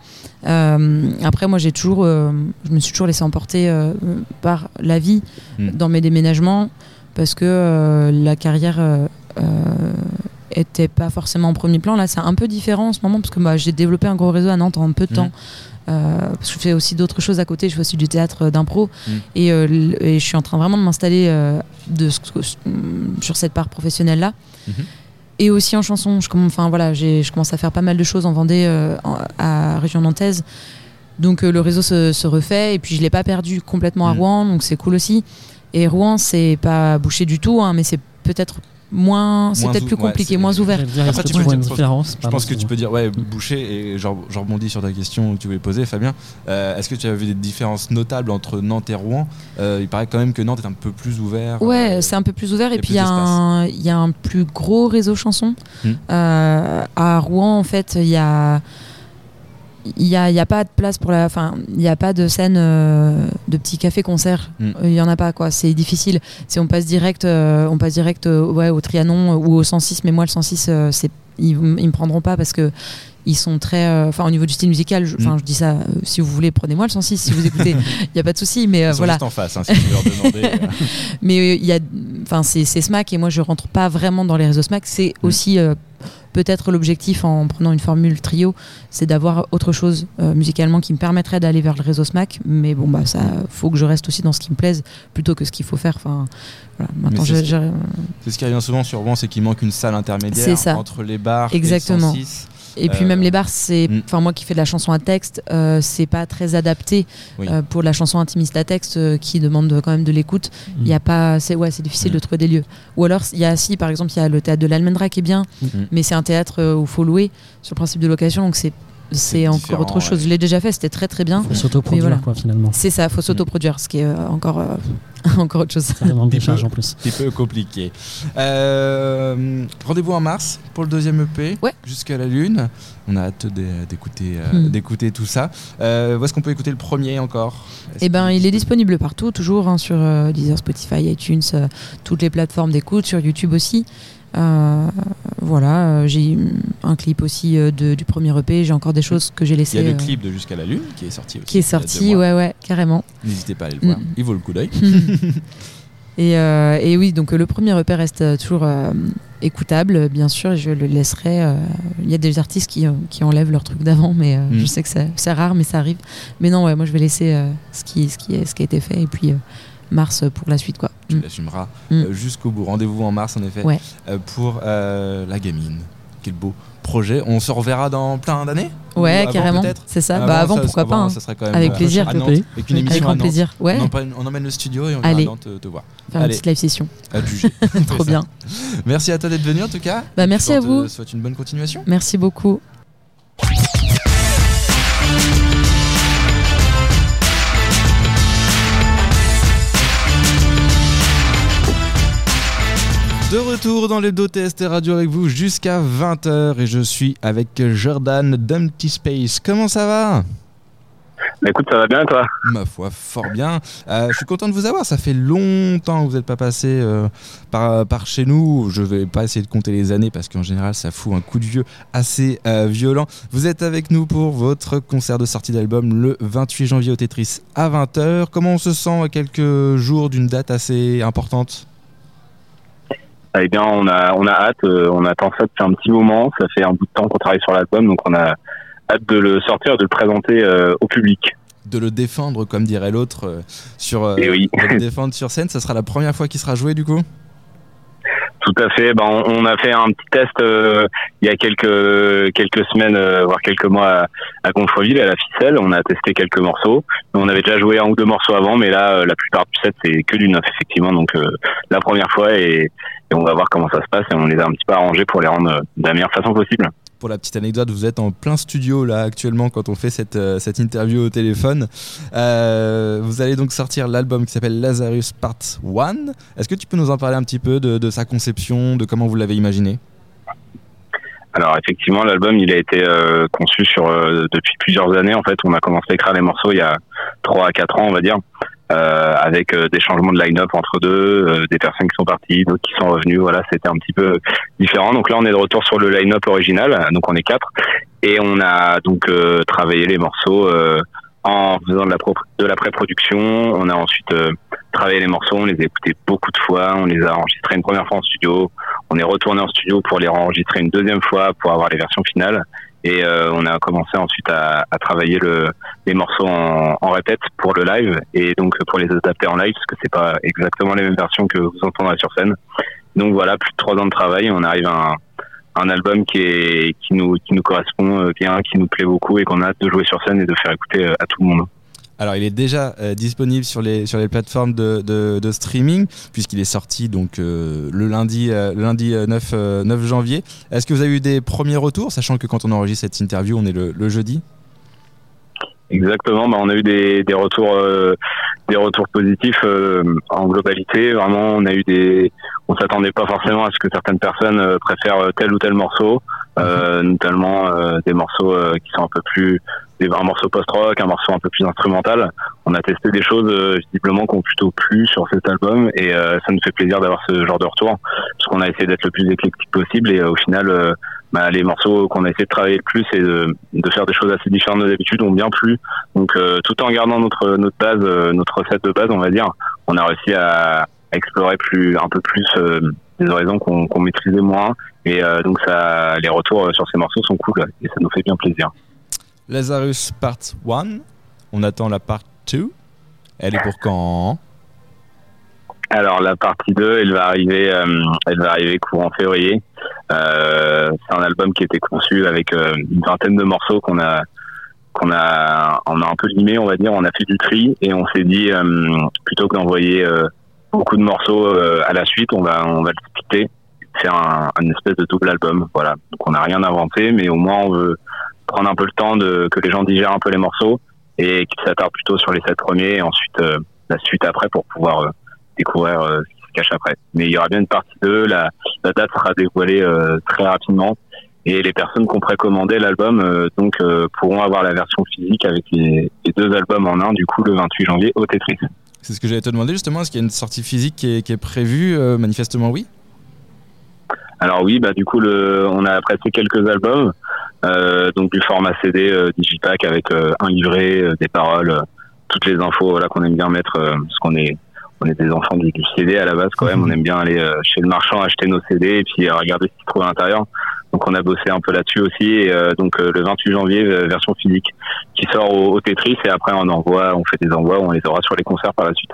Euh, après, moi, j'ai toujours, euh, je me suis toujours laissé emporter euh, par la vie Mm. dans mes déménagements parce que la carrière était pas forcément en premier plan. Là, c'est un peu différent en ce moment parce que bah, j'ai développé un gros réseau à Nantes en peu de Mm. temps. Euh, parce que je fais aussi d'autres choses à côté. Je fais aussi du théâtre euh, d'impro Mm. et, euh, et je suis en train vraiment de m'installer sur cette part professionnelle là. Mhm. Et aussi en chanson, je, enfin, voilà, je commence à faire pas mal de choses en Vendée, euh, en- à région nantaise. Donc euh, le réseau se, se refait et puis je l'ai pas perdu complètement à Mm. Rouen, donc c'est cool aussi. Et Rouen, c'est pas bouché du tout, hein, mais c'est peut-être moins, c'est peut-être plus compliqué, moins ouvert. Après, tu peux dire- une différence Je pense que tu peux dire, ouais, boucher, et je rebondis sur ta question que tu voulais poser, Fabien. Euh, Est-ce que tu as vu des différences notables entre Nantes et Rouen? Euh, Il paraît quand même que Nantes est un peu plus ouvert. Ouais, euh, c'est un peu plus ouvert. Et puis il y, a un- il y a un plus gros réseau chanson. Hmm. Euh, à Rouen, en fait, il y a. Il n'y a, y a pas de place pour la. Enfin, il n'y a pas de scène euh, de petits cafés-concerts. Hmm. Euh, Il y en a pas, quoi. C'est difficile. Si on passe direct, euh, on passe direct euh, ouais, au Trianon ou au 106, mais moi, le 106, euh, c'est ils, ils me prendront pas parce que ils sont très. euh, Enfin, au niveau du style musical, je, je dis ça. euh, si vous voulez, prenez-moi le 106. Si vous écoutez, il n'y a pas de souci. Mais euh, Ils sont voilà. juste en face, hein, si leur demander. euh. Mais il y a, enfin, c'est SMAC et moi je rentre pas vraiment dans les réseaux SMAC. C'est Mm. aussi peut-être l'objectif en prenant une formule trio, c'est d'avoir autre chose euh, musicalement qui me permettrait d'aller vers le réseau SMAC. Mais bon, bah ça, faut que je reste aussi dans ce qui me plaise plutôt que ce qu'il faut faire. Enfin, voilà. Maintenant, c'est je- ce qui- je- C'est ce qui revient souvent sur Rouen, c'est qu'il manque une salle intermédiaire ça. entre les bars Exactement. et le 106. Et puis Euh, même les bars, c'est, mm. enfin moi qui fais de la chanson à texte, euh, c'est pas très adapté Oui. euh, pour la chanson intimiste à texte qui demande quand même de l'écoute. Il y a pas, c'est ouais, c'est difficile Mm. de trouver des lieux. Ou alors il y a si par exemple il y a le théâtre de l'Almendra qui est bien, mais c'est un théâtre où faut louer sur le principe de location, donc c'est c'est encore autre chose. ouais. Je l'ai déjà fait, c'était très très bien. faut s'autoproduire, voilà. quoi, finalement. C'est ça, faut s'autoproduire, ce qui est euh, encore euh, encore autre chose. Ça demande des charges en plus. Un petit peu compliqué. Euh, Rendez-vous en mars pour le deuxième EP, Ouais. jusqu'à la lune. On a hâte d'é- d'écouter euh, Hmm. d'écouter tout ça. Euh, où est-ce qu'on peut écouter le premier encore? Eh ben, il est disponible partout, toujours hein, sur euh, Deezer, Spotify, iTunes, euh, toutes les plateformes d'écoute, sur YouTube aussi. Euh, voilà, euh, j'ai un clip aussi euh, de- du premier EP. J'ai encore des choses que j'ai Il y laissées. a le clip de Jusqu'à la lune qui est sorti aussi. qui est sorti, ouais, ouais, carrément. N'hésitez pas à aller le voir, Mm. il vaut le coup d'œil. Et, et oui, donc le premier EP reste toujours écoutable, bien sûr. et Je le laisserai. euh, Il y a des artistes qui, euh, qui enlèvent leur truc d'avant, mais euh, Mm. je sais que c'est rare, mais ça arrive. Mais non, ouais, moi je vais laisser ce, qui, ce, qui est, ce qui a été fait et puis mars pour la suite, quoi. Tu Mm. l'assumeras Mm. euh, jusqu'au bout. Rendez-vous en mars, en effet, Ouais. euh, pour euh, La Gamine. Quel beau projet. On se reverra dans plein d'années? Ou Ouais, avant, carrément. C'est ça. bah avant, ça- pourquoi avant, pas. hein. ça serait quand même, Avec euh, plaisir. à Nantes, Avec avec une Avec émission à grand plaisir. Ouais, On, emmène, on emmène le studio et on Allez. ira à Nantes te, te voir. faire une petite live session. À juger. Trop bien. Merci à toi d'être venu en tout cas. Bah, merci à vous. souhaite une bonne continuation. Merci beaucoup. De retour dans l'hebdo TST Radio avec vous jusqu'à 20h et je suis avec Jordan d'Empty Space. Comment ça va? Bah, écoute, ça va bien toi? Ma foi, fort bien. Euh, je suis content de vous avoir. Ça fait longtemps que vous n'êtes pas passé euh, par, par chez nous. Je vais pas essayer de compter les années parce qu'en général, ça fout un coup de vieux assez euh, violent. Vous êtes avec nous pour votre concert de sortie d'album le 28 janvier au Tetris à 20h. Comment on se sent à quelques jours d'une date assez importante? Eh bien, on a, on a hâte, euh, on attend ça depuis un petit moment. Ça fait un bout de temps qu'on travaille sur l'album, donc on a hâte de le sortir, de le présenter euh, au public. de le défendre, comme dirait l'autre, euh, sur euh, Eh oui. de le défendre sur scène. Ça sera la première fois qu'il sera joué du coup? Tout à fait. Ben, on, a fait un petit test euh, il y a quelques quelques semaines, euh, voire quelques mois à, à à la ficelle. On a testé quelques morceaux. On avait déjà joué un ou deux morceaux avant, mais là, euh, la plupart du set, c'est que du neuf, effectivement. Donc, euh, la première fois, et, et on va voir comment ça se passe. Et on les a un petit peu arrangés pour les rendre de la meilleure façon possible. Pour la petite anecdote, vous êtes en plein studio là actuellement quand on fait cette, cette interview au téléphone. vous allez donc sortir l'album qui s'appelle Lazarus Part 1. Est-ce que tu peux nous en parler un petit peu de, sa conception, de comment vous l'avez imaginé? Alors effectivement, l'album il a été euh, conçu sur euh, depuis plusieurs années. En fait, on a commencé à écrire les morceaux il y a trois à quatre ans, on va dire, euh, avec des changements de line-up entre deux, des personnes qui sont parties, d'autres qui sont revenues. Voilà, c'était un petit peu différent. Donc là, on est de retour sur le line-up original. Donc on est quatre et on a donc travaillé les morceaux en faisant de la, pré-production. On a ensuite travaillé les morceaux, on les a écoutés beaucoup de fois, on les a enregistrés une première fois en studio, on est retourné en studio pour les enregistrer une deuxième fois pour avoir les versions finales. Et euh, on a commencé ensuite à, à travailler le, les morceaux en, en, répète pour le live et donc pour les adapter en live parce que c'est pas exactement les mêmes versions que vous entendrez sur scène. Donc voilà, plus de trois ans de travail, on arrive à un, un album qui est qui nous qui nous correspond euh, bien, qui nous plaît beaucoup et qu'on a hâte de jouer sur scène et de faire écouter euh, à tout le monde. Alors, il est déjà euh, disponible sur les, sur les plateformes de, de, streaming, puisqu'il est sorti donc, euh, le lundi, euh, lundi 9, 9 janvier. Est-ce que vous avez eu des premiers retours, sachant que quand on enregistre cette interview, on est le, le jeudi? Exactement, bah, on a eu des, des retours des retours positifs en globalité. Vraiment, on a eu des on s'attendait pas forcément à ce que certaines personnes préfèrent tel ou tel morceau, mhm. notamment des morceaux qui sont un peu plus un morceau post-rock, un morceau un peu plus instrumental. On a testé des choses euh, visiblement qui ont plutôt plu sur cet album et euh, ça nous fait plaisir d'avoir ce genre de retour parce qu'on a essayé d'être le plus éclectique possible et euh, au final bah, les morceaux qu'on a essayé de travailler le plus et de, faire des choses assez différentes de d'habitude ont bien plu. Donc tout en gardant notre notre base, notre recette de base, on va dire, on a réussi à, explorer plus un peu plus des horizons qu'on maîtrisait moins et donc ça les retours sur ces morceaux sont cool et ça nous fait bien plaisir. Lazarus Part 1. On attend la Part 2. Elle est pour quand? Alors la partie 2, elle va arriver, euh, elle va arriver courant février. Euh, c'est un album qui était conçu avec euh, une vingtaine de morceaux qu'on a, qu'on a, on a un peu limé, on va dire. On a fait du tri et on s'est dit plutôt que d'envoyer beaucoup de morceaux à la suite, on va, on va le splitter, faire un, un espèce de double album. Voilà. Donc on n'a rien inventé, mais au moins on veut prendre un peu le temps de que les gens digèrent un peu les morceaux et qu'ils s'attardent plutôt sur les sept premiers et ensuite euh, la suite après pour pouvoir euh, découvrir euh, ce qui se cache après. Mais il y aura bien une partie 2, la, la date sera dévoilée très rapidement et les personnes qui ont précommandé l'album donc pourront avoir la version physique avec les, deux albums en un du coup le 28 janvier au Tetris. C'est ce que j'allais te demander justement, est-ce qu'il y a une sortie physique qui est, qui est prévue Manifestement oui? Alors oui, bah du coup le, on a pressé quelques albums. Euh, donc du format CD euh, digipack avec euh, un livret, des paroles, toutes les infos voilà qu'on aime bien mettre parce qu'on est on est des enfants du, CD à la base quand même. On aime bien aller chez le marchand acheter nos CD et puis regarder ce qu'il trouve à l'intérieur. Donc on a bossé un peu là-dessus aussi. Et donc le 28 janvier, version physique qui sort au, Tetris et après on envoie, on fait des envois, on les aura sur les concerts par la suite.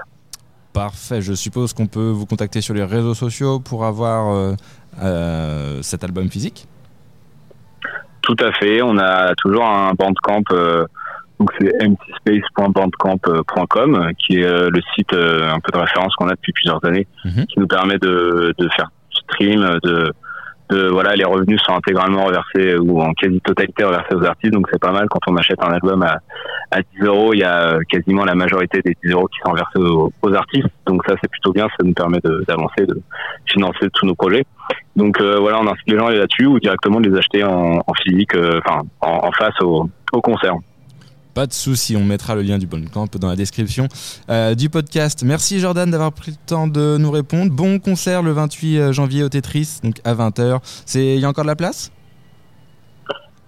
Parfait. Je suppose qu'on peut vous contacter sur les réseaux sociaux pour avoir cet album physique? Tout à fait. On a toujours un bandcamp. Euh, donc c'est mcspace.bandcamp.com euh, qui est euh, le site un peu de référence qu'on a depuis plusieurs années, mhm. qui nous permet de, de faire stream, de, de voilà les revenus sont intégralement reversés ou en quasi totalité reversés aux artistes. Donc c'est pas mal quand on achète un album à, à 10 euros, il y a quasiment la majorité des 10 euros qui sont versés aux, aux artistes. Donc ça c'est plutôt bien, ça nous permet d'avancer, de, financer tous nos projets. Donc euh, voilà, on incite les gens à aller là-dessus ou directement les acheter en, physique, euh, enfin en, face au, concert. Pas de souci, on mettra le lien du Camp dans la description euh, du podcast. Merci Jordan d'avoir pris le temps de nous répondre. Bon concert le 28 janvier au Tetris, donc à 20h. Il y a encore de la place?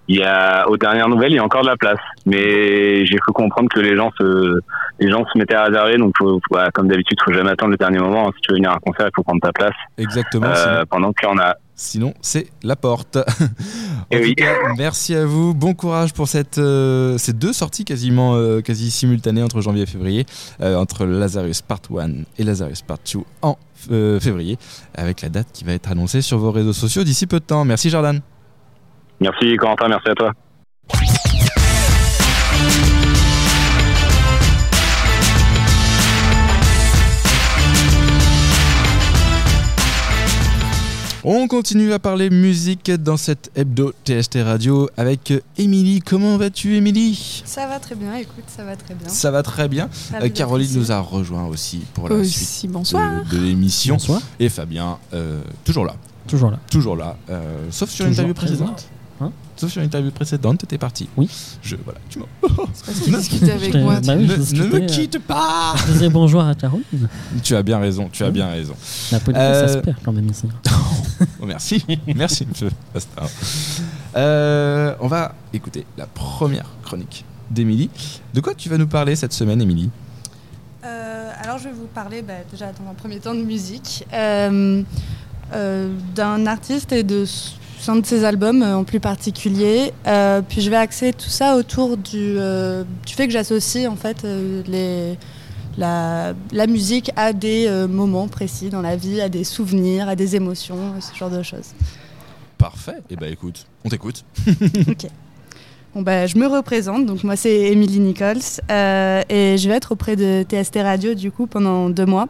Il y a aux dernières nouvelles, il y a encore de la place, mais j'ai cru comprendre que les gens se les gens se mettaient à réserver, donc bah, comme d'habitude, faut jamais attendre le dernier moment. Si tu veux venir à un concert, il faut prendre ta place. Exactement. Euh, pendant qu'il y en a. Sinon, c'est la porte. Eh en tout cas, merci à vous. Bon courage pour cette, euh, ces deux sorties quasiment euh, quasi simultanées entre janvier et février, entre Lazarus Part 1 et Lazarus Part 2 en février, avec la date qui va être annoncée sur vos réseaux sociaux d'ici peu de temps. Merci Jordan. Merci Corentin, merci à toi. On continue à parler musique dans cette hebdo TST Radio avec Émilie. Comment vas-tu Émilie? Ça va très bien, écoute, ça va très bien. Ça va très bien. Euh, Caroline nous a rejoint aussi pour la Aussi, suite bonsoir. de, de l'émission. Bonsoir. Et Fabien, euh, toujours là. Toujours là. Toujours là. euh, sauf sur l'interview précédente. Hein? Sauf sur l'interview précédente, t'étais parti. Oui. Je, voilà, tu m'as. C'est parce que tu discutais avec moi. bah oui, ne, je ne discutais, me euh, quitte pas Je disais bonjour à Caroline. Tu as bien raison, tu as Oui. bien raison. La politique, Euh, ça se perd quand même ici. Oh, merci, merci monsieur. Euh, on va écouter la première chronique d'Émilie. De quoi tu vas nous parler cette semaine, Émilie? Euh, alors, je vais vous parler bah, déjà dans un premier temps de musique, euh, euh, d'un artiste et de un de ses albums en plus particulier. Puis je vais axer tout ça autour du, du fait que j'associe en fait les, la, la musique à des euh, moments précis dans la vie, à des souvenirs, à des émotions, euh, ce genre de choses. Parfait. Eh ben écoute, on t'écoute. Bon, bah, je me représente, donc moi c'est Émilie Nichols euh, et je vais être auprès de TST Radio du coup pendant deux mois.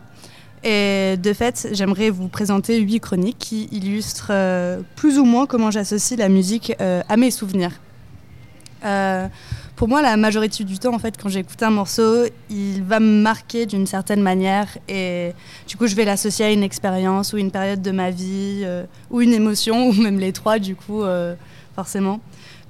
Et de fait, j'aimerais vous présenter huit chroniques qui illustrent euh, plus ou moins comment j'associe la musique euh, à mes souvenirs. Pour moi, la majorité du temps, en fait, quand j'écoute un morceau, il va me marquer d'une certaine manière et du coup, je vais l'associer à une expérience ou une période de ma vie euh, ou une émotion ou même les trois, du coup, euh, forcément.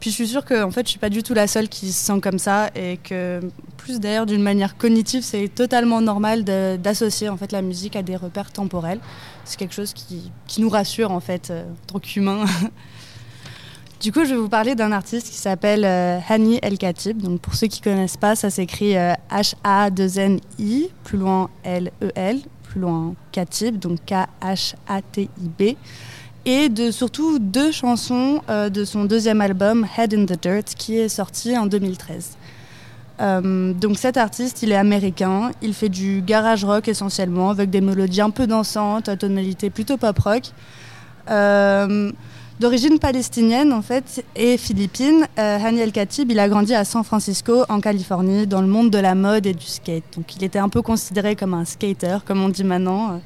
Puis je suis sûre que en fait, je suis pas du tout la seule qui se sent comme ça et que plus d'ailleurs d'une manière cognitive, c'est totalement normal d'associer en fait la musique à des repères temporels. C'est quelque chose qui, qui nous rassure en fait euh, en tant qu'humains. du coup, je vais vous parler d'un artiste qui s'appelle euh, Hani El Khatib. Donc pour ceux qui connaissent pas, ça s'écrit euh, H A 2 N I, plus loin L E plus loin Khatib, donc K H A T I B et de surtout deux chansons euh, de son deuxième album Head in the Dirt qui est sorti en 2013. Euh, donc cet artiste, il est américain, il fait du garage rock essentiellement avec des mélodies un peu dansantes, à tonalité plutôt pop rock. D'origine palestinienne en fait et philippine, euh, Hani Khatib, il a grandi à San Francisco en Californie dans le monde de la mode et du skate. Donc il était un peu considéré comme un skater, comme on dit maintenant.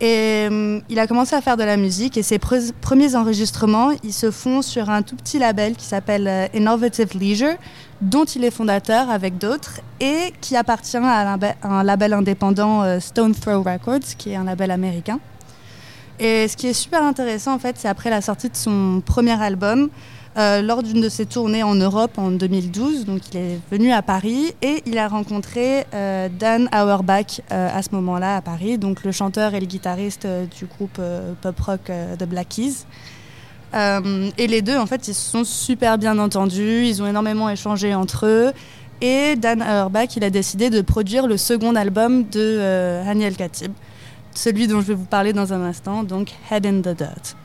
Et euh, il a commencé à faire de la musique et ses pre- premiers enregistrements, ils se font sur un tout petit label qui s'appelle euh, Innovative Leisure, dont il est fondateur avec d'autres et qui appartient à un label, un label indépendant euh, Stone Throw Records, qui est un label américain. Et ce qui est super intéressant, en fait, c'est après la sortie de son premier album, euh, lors d'une de ses tournées en Europe en 2012, donc il est venu à Paris et il a rencontré euh, Dan Auerbach euh, à ce moment-là à Paris, donc le chanteur et le guitariste du groupe pop rock The Black Keys. Et les deux, en fait, ils se sont super bien entendus, ils ont énormément échangé entre eux. Et Dan Auerbach, il a décidé de produire le second album de euh, Hani El Khatib, celui dont je vais vous parler dans un instant, donc Head in the Dirt.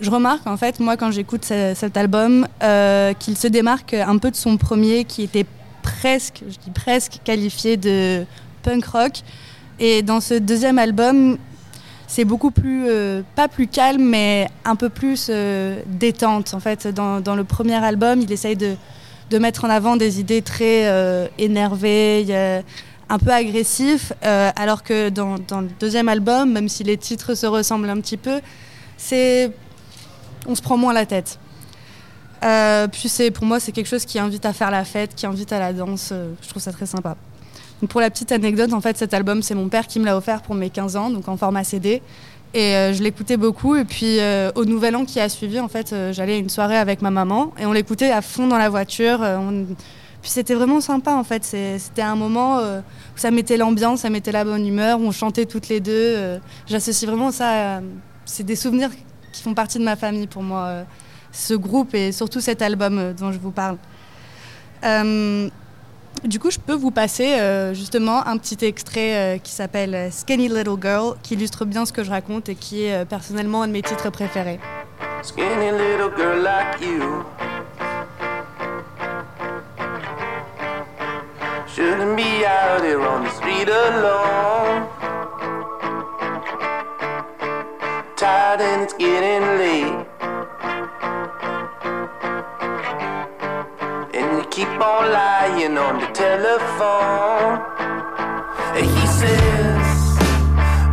Je remarque en fait, moi quand j'écoute ce- cet album, euh, qu'il se démarque un peu de son premier qui était presque, je dis presque, qualifié de punk rock. Et dans ce deuxième album, c'est beaucoup plus, euh, pas plus calme, mais un peu plus euh, détente. En fait, dans, le premier album, il essaye de, mettre en avant des idées très énervées, un peu agressifs, euh, alors que dans, le deuxième album, même si les titres se ressemblent un petit peu, c'est on se prend moins la tête. Euh, puis c'est pour moi c'est quelque chose qui invite à faire la fête, qui invite à la danse. euh, je trouve ça très sympa. Pour la petite anecdote, en fait cet album c'est mon père qui me l'a offert pour mes 15 ans, donc en format CD. Et je l'écoutais beaucoup. Et puis au Nouvel An qui a suivi, en fait, j'allais à une soirée avec ma maman et on l'écoutait à fond dans la voiture. Puis c'était vraiment sympa en fait. C'était un moment euh, où ça mettait l'ambiance, ça mettait la bonne humeur, on chantait toutes les deux. euh, J'associe vraiment ça. à- C'est des souvenirs qui font partie de ma famille pour moi. euh, ce groupe et surtout cet album euh, dont je vous parle. Euh, du coup, je peux vous passer euh, justement un petit extrait euh, qui s'appelle euh, Skinny Little Girl, qui illustre bien ce que je raconte et qui est euh, personnellement un de mes titres préférés. Skinny little girl like you Shouldn't be out here on the street alone. Tired and it's getting late. And you keep on lying on the telephone. And he says,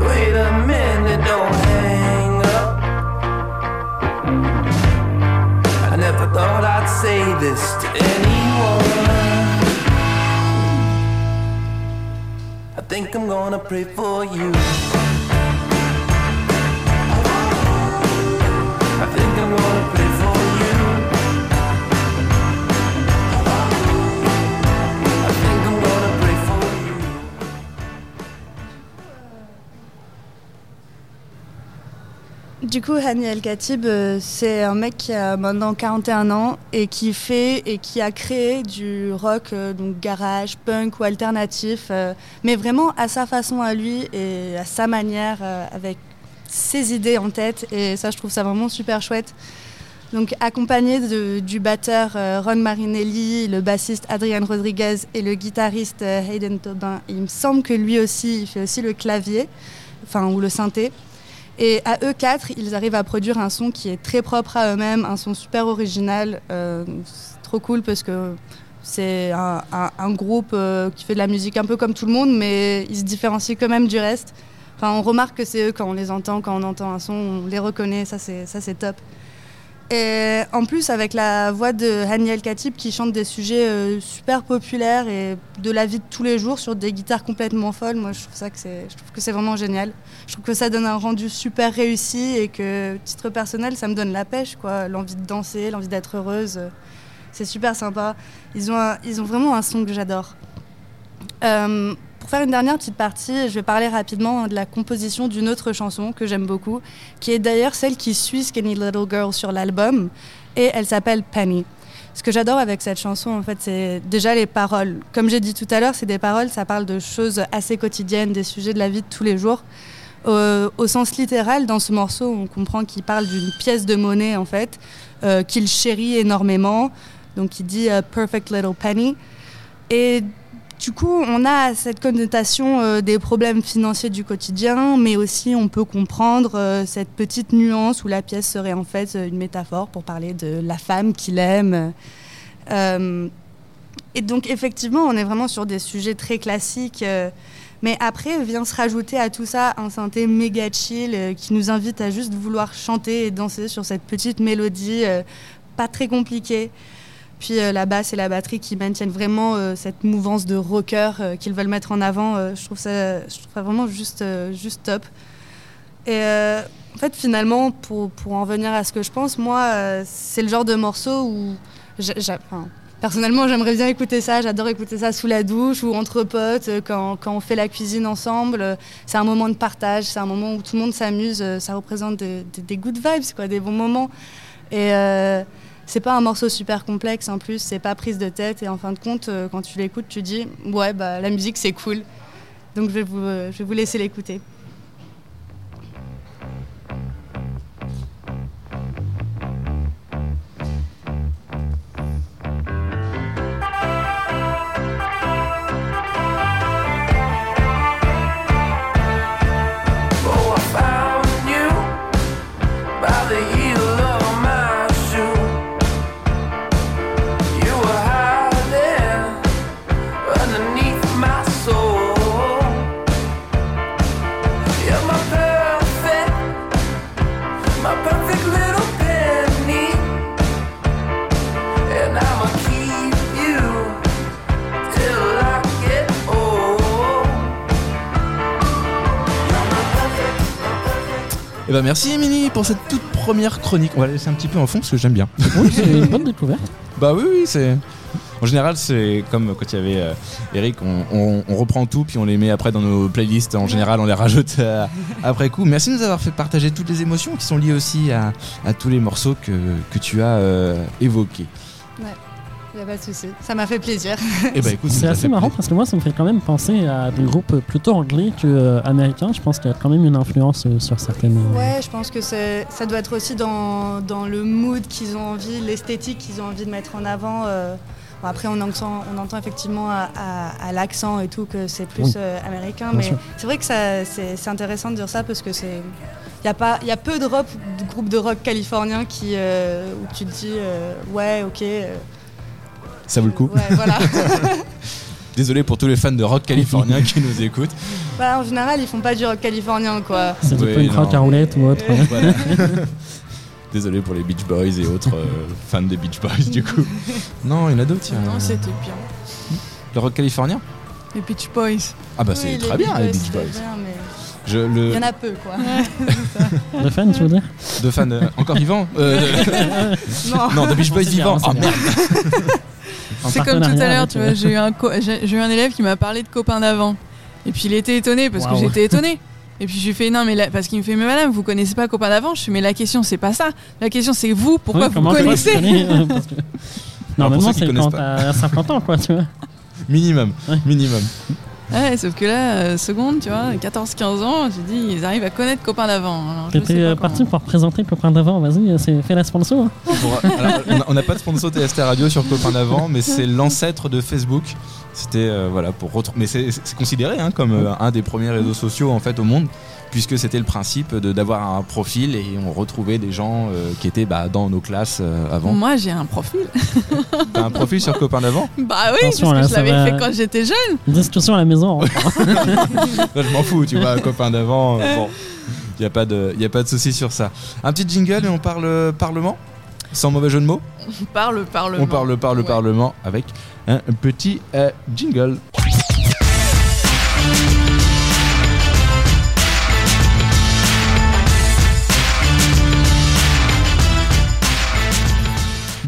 wait a minute, don't hang up. I never thought I'd say this to anyone. Think I'm gonna pray for you. I think I'm gonna pray Du coup, Hani El Khatib, euh, c'est un mec qui a maintenant 41 ans et qui fait et qui a créé du rock, euh, donc garage, punk ou alternatif, euh, mais vraiment à sa façon à lui et à sa manière, avec ses idées en tête. Et ça, je trouve ça vraiment super chouette. Donc, accompagné du batteur Ron Marinelli, le bassiste Adrian Rodriguez et le guitariste Hayden Tobin, il me semble que lui aussi, il fait aussi le clavier, enfin, ou le synthé. Et à eux quatre, ils arrivent à produire un son qui est très propre à eux-mêmes, un son super original. euh, c'est trop cool parce que c'est un, groupe euh, qui fait de la musique un peu comme tout le monde, mais ils se différencient quand même du reste. Enfin, on remarque que c'est eux quand on les entend, quand on entend un son, on les reconnaît, ça c'est ça c'est top. Et en plus, avec la voix de Hani El Khatib qui chante des sujets euh, super populaires et de la vie de tous les jours sur des guitares complètement folles, moi je trouve ça que c'est, je trouve que c'est vraiment génial. Je trouve que ça donne un rendu super réussi et que, titre personnel, ça me donne la pêche, quoi, l'envie de danser, l'envie d'être heureuse. C'est super sympa. Ils ont, ils ont vraiment un son que j'adore. Euh, pour faire une dernière petite partie, je vais parler rapidement de la composition d'une autre chanson que j'aime beaucoup, qui est d'ailleurs celle qui suit Skinny Little Girl sur l'album, et elle s'appelle Penny. Ce que j'adore avec cette chanson, en fait, c'est déjà les paroles. Comme j'ai dit tout à l'heure, c'est des paroles, ça parle de choses assez quotidiennes, des sujets de la vie de tous les jours. Euh, au sens littéral, dans ce morceau, on comprend qu'il parle d'une pièce de monnaie, en fait, euh, qu'il chérit énormément. Donc, il dit euh, Perfect Little Penny. Et du coup, on a cette connotation euh, des problèmes financiers du quotidien, mais aussi on peut comprendre euh, cette petite nuance où la pièce serait en fait euh, une métaphore pour parler de la femme qu'il aime. Et donc, effectivement, on est vraiment sur des sujets très classiques. mais après, vient se rajouter à tout ça un synthé méga chill qui nous invite à juste vouloir chanter et danser sur cette petite mélodie pas très compliquée. Puis euh, la basse et la batterie qui maintiennent vraiment euh, cette mouvance de rocker euh, qu'ils veulent mettre en avant. je, trouve ça, vraiment juste, juste top. Et en fait, finalement, pour, pour en venir à ce que je pense, moi, c'est le genre de morceau où. personnellement, j'aimerais bien écouter ça. J'adore écouter ça sous la douche ou entre potes, quand, quand on fait la cuisine ensemble. C'est un moment de partage, c'est un moment où tout le monde s'amuse. Ça représente des, des- des good vibes, quoi, des bons moments. Et. C'est pas un morceau super complexe en plus, c'est pas prise de tête et en fin de compte, euh, quand tu l'écoutes, tu dis ouais bah la musique c'est cool. Donc je vais vous, euh, je vais vous laisser l'écouter. Ben merci Émilie pour cette toute première chronique. On va la laisser un petit peu en fond parce que j'aime bien. Oui, c'est une bonne découverte. Bah oui, oui, c'est. En général, c'est comme quand il y avait euh, Eric, on, on- on reprend tout puis on les met après dans nos playlists. En général, on les rajoute euh, après coup. Merci de nous avoir fait partager toutes les émotions qui sont liées aussi à, à tous les morceaux que, que tu as euh, évoqués. Pas de souci, ça m'a fait plaisir. Bah écoute, C'est assez marrant plaisir. parce que moi, ça me fait quand même penser à des groupes plutôt anglais que euh, américains. Je pense qu'il y a quand même une influence euh, sur certaines. euh, Ouais, je pense que ça doit être aussi dans, dans le mood qu'ils ont envie, l'esthétique qu'ils ont envie de mettre en avant. euh. Bon, après, on entend, on entend effectivement à, à- à l'accent et tout que c'est plus Oui. américain, Bien mais c'est vrai que c'est intéressant de dire ça parce que c'est. Il y, a pas- y a peu de, rock, de groupes de rock californiens qui, euh, où tu te dis euh, ouais, ok. Ça vaut le coup. Ouais, voilà. Désolé pour tous les fans de rock californien qui nous écoutent. Voilà, en général, ils font pas du rock californien, quoi. C'est Oui, punk rock non. à roulette ou autre. Voilà. Désolé pour les Beach Boys et autres euh, fans des Beach Boys du coup. Non, il y en a d'autres. a- Non, c'était bien. Le rock californien Les Beach Boys. Ah bah c'est Oui, très bien les Beach Boys. bien, mais Je, le, Il y en a peu, quoi. Le fan, tu veux dire De fans euh, encore vivants Euh, de- non. Non, de Beach Boys vivants. c'est Oh merde C'est comme tout à l'heure, tu euh, vois, j'ai eu, un j'ai eu un élève qui m'a parlé de copains d'avant. Et puis il était étonné parce que j'étais étonné. Et puis je lui ai fait non mais la- parce qu'il me fait mais madame vous connaissez pas copains d'avant? Je fais mais la question c'est pas ça. La question c'est vous pourquoi oui, vous connaissez? euh, que- Normalement, c'est quand t'as 50 ans, quoi, tu vois. Minimum, Ouais. minimum. Ouais, sauf que là euh, seconde tu vois 14-15 ans j'ai dit ils arrivent à connaître copains d'avant. T'étais pas euh, comment. parti pour présenter Copain d'avant, vas-y, euh, c'est- fais la sponsor. hein. Alors, on n'a pas de sponsor TST Radio sur Copain d'avant, mais c'est l'ancêtre de Facebook. C'était euh, voilà pour retrouver. Mais c'est c'est considéré hein, comme euh, un des premiers réseaux sociaux en fait au monde, puisque c'était le principe de d'avoir un profil et on retrouvait des gens euh, qui étaient bah, dans nos classes euh, avant. Moi j'ai un profil. T'as un profil sur Copain d'avant? Bah oui Attention, là, parce que je ça l'avais va- fait quand j'étais jeune. Discussion à la maison. hein. Je m'en fous, tu vois, Copain d'avant. euh, bon, il y a pas de y a pas de souci sur ça. Un petit jingle et on parle euh, parlement? Sans mauvais jeu de mots, On parle parlement. on parle parle Ouais. parlement avec un petit euh, jingle.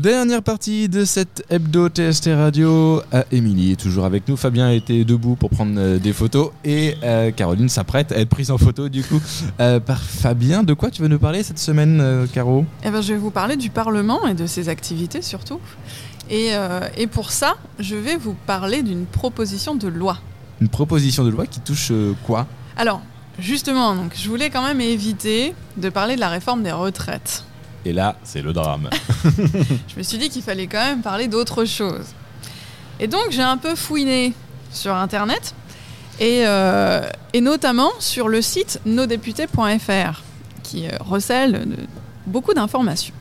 Dernière partie de cette hebdo TST Radio. Euh, Émilie est toujours avec nous. Fabien était debout pour prendre euh, des photos et euh, Caroline s'apprête à être prise en photo du coup euh, par Fabien. De quoi tu veux nous parler cette semaine, euh, Caro? Eh ben, je vais vous parler du Parlement et de ses activités surtout. Et, et pour ça, je vais vous parler d'une proposition de loi. Une proposition de loi qui touche quoi? Alors, justement, donc, je voulais quand même éviter de parler de la réforme des retraites. Et là, c'est le drame. Je me suis dit qu'il fallait quand même parler d'autre chose. Et donc, j'ai un peu fouiné sur Internet, et, euh, notamment sur le site nosdéputés.fr, qui euh, recèle de- beaucoup d'informations.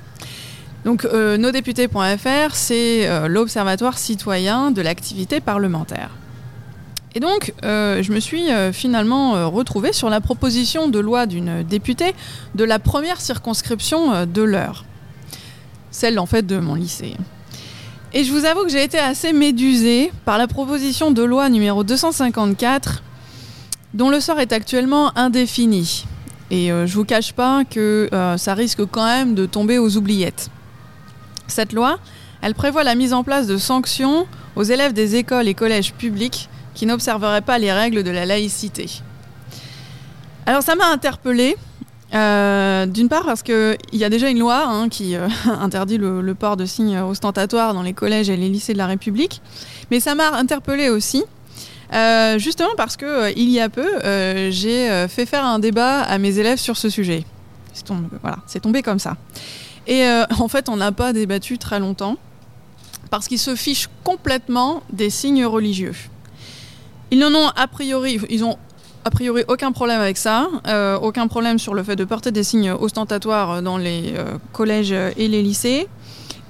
Donc, euh, nosdéputés.fr, c'est euh, l'Observatoire citoyen de l'activité parlementaire. Et donc, euh, je me suis euh, finalement euh, retrouvée sur la proposition de loi d'une députée de la première circonscription de l'heure celle en fait de mon lycée. Et je vous avoue que j'ai été assez médusée par la proposition de loi numéro 254, dont le sort est actuellement indéfini. Et je vous cache pas que ça risque quand même de tomber aux oubliettes. Cette loi, elle prévoit la mise en place de sanctions aux élèves des écoles et collèges publics qui n'observeraient pas les règles de la laïcité. Alors ça m'a interpellée euh, D'une part parce qu'il y a déjà une loi hein, qui euh, interdit le, port de signes ostentatoires dans les collèges et les lycées de la République, mais ça m'a interpellée aussi. euh, justement parce que il y a peu, j'ai fait faire un débat à mes élèves sur ce sujet. C'est tombé, voilà, c'est tombé comme ça. Et en fait, on n'a pas débattu très longtemps parce qu'ils se fichent complètement des signes religieux. Ils n'en ont a priori, ils ont a priori aucun problème avec ça, euh, aucun problème sur le fait de porter des signes ostentatoires dans les euh, collèges et les lycées.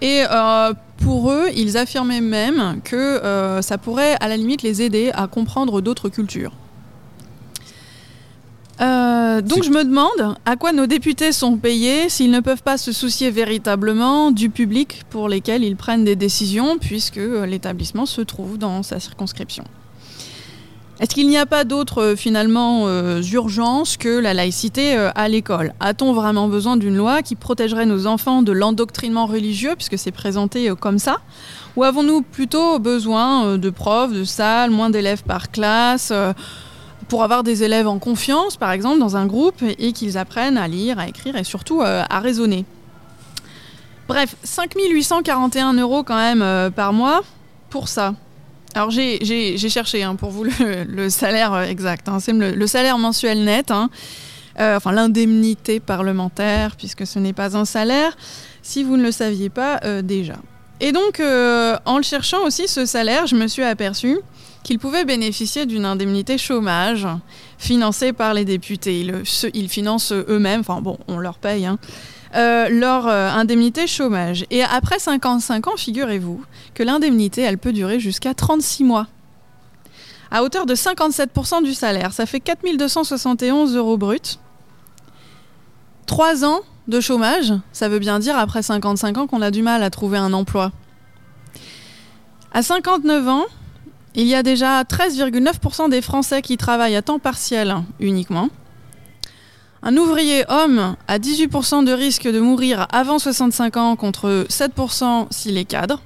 Et euh, pour eux, ils affirmaient même que ça pourrait à la limite les aider à comprendre d'autres cultures. Donc je me demande à quoi nos députés sont payés s'ils ne peuvent pas se soucier véritablement du public pour lesquels ils prennent des décisions puisque l'établissement se trouve dans sa circonscription. Est-ce qu'il n'y a pas d'autres euh, finalement euh, urgences que la laïcité euh, à l'école? A-t-on vraiment besoin d'une loi qui protégerait nos enfants de l'endoctrinement religieux puisque c'est présenté comme ça? Ou avons-nous plutôt besoin de profs, de salles, moins d'élèves par classe pour avoir des élèves en confiance, par exemple, dans un groupe et qu'ils apprennent à lire, à écrire et surtout à raisonner? Bref, 5841 euros quand même par mois pour ça. Alors j'ai- cherché hein, pour vous le, salaire euh, exact. hein. C'est le, salaire mensuel net, hein. Euh, enfin l'indemnité parlementaire, puisque ce n'est pas un salaire, si vous ne le saviez pas euh, déjà. Et donc, en le cherchant aussi, ce salaire, je me suis aperçu qu'il pouvait bénéficier d'une indemnité chômage financée par les députés. Ils, ils financent eux-mêmes, enfin bon, on leur paye, hein, euh, leur euh, indemnité chômage. Et après 55 ans, figurez-vous, que l'indemnité, elle peut durer jusqu'à 36 mois. À hauteur de 57% du salaire, ça fait 4271 euros bruts. Trois ans de chômage, ça veut bien dire après 55 ans qu'on a du mal à trouver un emploi. À 59 ans, il y a déjà 13,9% des Français qui travaillent à temps partiel uniquement. Un ouvrier homme a 18% de risque de mourir avant 65 ans contre 7% s'il est cadre.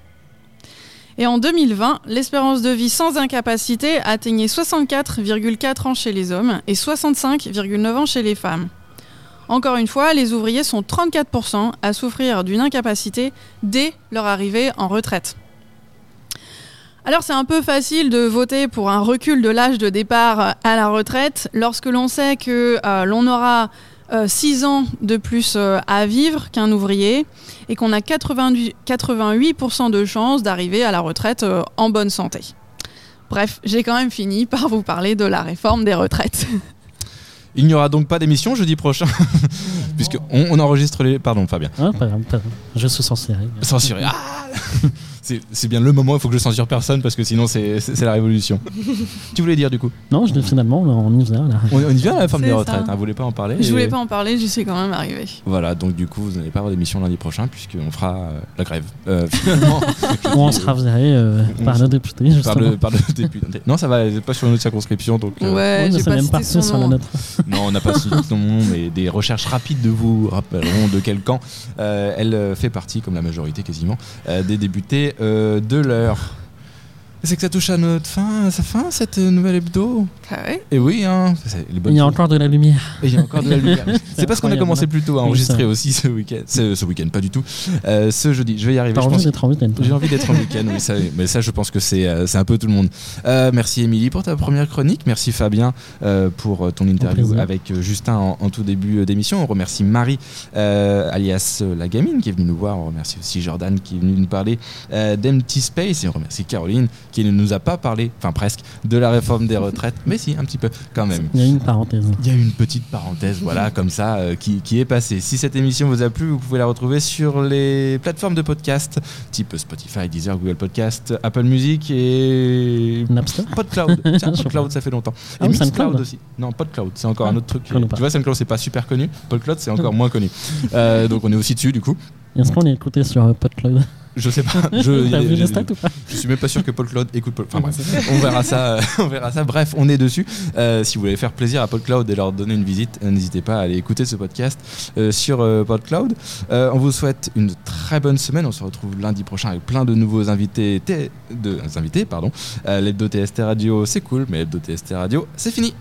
Et en 2020, l'espérance de vie sans incapacité atteignait 64,4 ans chez les hommes et 65,9 ans chez les femmes. Encore une fois, les ouvriers sont 34% à souffrir d'une incapacité dès leur arrivée en retraite. Alors c'est un peu facile de voter pour un recul de l'âge de départ à la retraite lorsque l'on sait que euh, l'on aura 6 ans de plus euh, à vivre qu'un ouvrier et qu'on a 88%, 88% de chances d'arriver à la retraite euh, en bonne santé. Bref, j'ai quand même fini par vous parler de la réforme des retraites. Il n'y aura donc pas d'émission jeudi prochain, puisque on, on enregistre les. Pardon, Fabien. Ah, pas grave, pas grave. Je suis censuré. Censuré. Ah c'est bien le moment, il faut que je censure personne parce que sinon c'est la révolution. tu voulais dire du coup Non, je finalement, on y vient là. on, on y vient à la forme des retraites, hein, vous voulez pas en parler Je et- voulais pas en parler, j'y suis quand même arrivée. Voilà, donc du coup vous n'allez pas avoir d'émission lundi prochain puisqu'on fera euh, la grève. Euh, finalement, Ou on sera viré euh, par le député, par le, par le député. Non, ça va, pas sur notre circonscription donc. euh, Ouais, j'ai pas même son sur la nôtre. Non, on n'a pas cité son nom, mais des recherches rapides de vous rappelleront de quel camp euh, elle fait partie, comme la majorité quasiment, euh, des députés de l'heure. C'est que ça touche à notre fin, à sa fin, cette euh, nouvelle hebdo. Ah ouais? Et oui, hein, c'est les bonnes Il y a choses. encore de la lumière. Et il y a encore de la lumière. C'est parce qu'on a commencé plus tôt à enregistrer aussi ce week-end. Ce, ce week-end, pas du tout. Euh, ce jeudi, je vais y arriver. Je envie d'être en week-end. J'ai envie d'être en week-end, oui, ça, mais ça, je pense que c'est euh, c'est un peu tout le monde. Euh, merci Émilie pour ta première chronique. Merci Fabien euh, pour ton interview avec Justin en, en tout début d'émission. On remercie Marie, euh, alias la gamine, qui est venue nous voir. On remercie aussi Jordan qui est venu nous parler euh, d'Empty Space. Et on remercie Caroline qui ne nous a pas parlé, enfin presque, de la réforme des retraites. mais si, un petit peu quand même. Il y a une parenthèse. Il y a une petite parenthèse, voilà, comme ça, euh, qui, qui est passée. Si cette émission vous a plu, vous pouvez la retrouver sur les plateformes de podcast, type Spotify, Deezer, Google Podcast, Apple Music et Napster PodCloud. Tiens, PodCloud, ça fait longtemps. Ah et Mixcloud aussi. Non, PodCloud, c'est encore Ah, un autre truc. Tu vois, SoundCloud, c'est pas super connu. PodCloud, c'est encore moins connu. Euh, donc on est aussi dessus, du coup. Est-ce qu'on est écouté sur euh, PodCloud? Je sais pas. Je, T'as vu je- les stats ou pas je suis même pas sûr que Paul Claude écoute Paul. Enfin bref, on verra ça. euh, on verra ça. Bref, on est dessus. Euh, si vous voulez faire plaisir à Paul Cloud et leur donner une visite, euh, n'hésitez pas à aller écouter ce podcast euh, sur euh, PodCloud. On vous souhaite une très bonne semaine. On se retrouve lundi prochain avec plein de nouveaux invités. T- de, invités, pardon. L'hebdo TST Radio, c'est cool, mais l'hebdo TST Radio, c'est fini.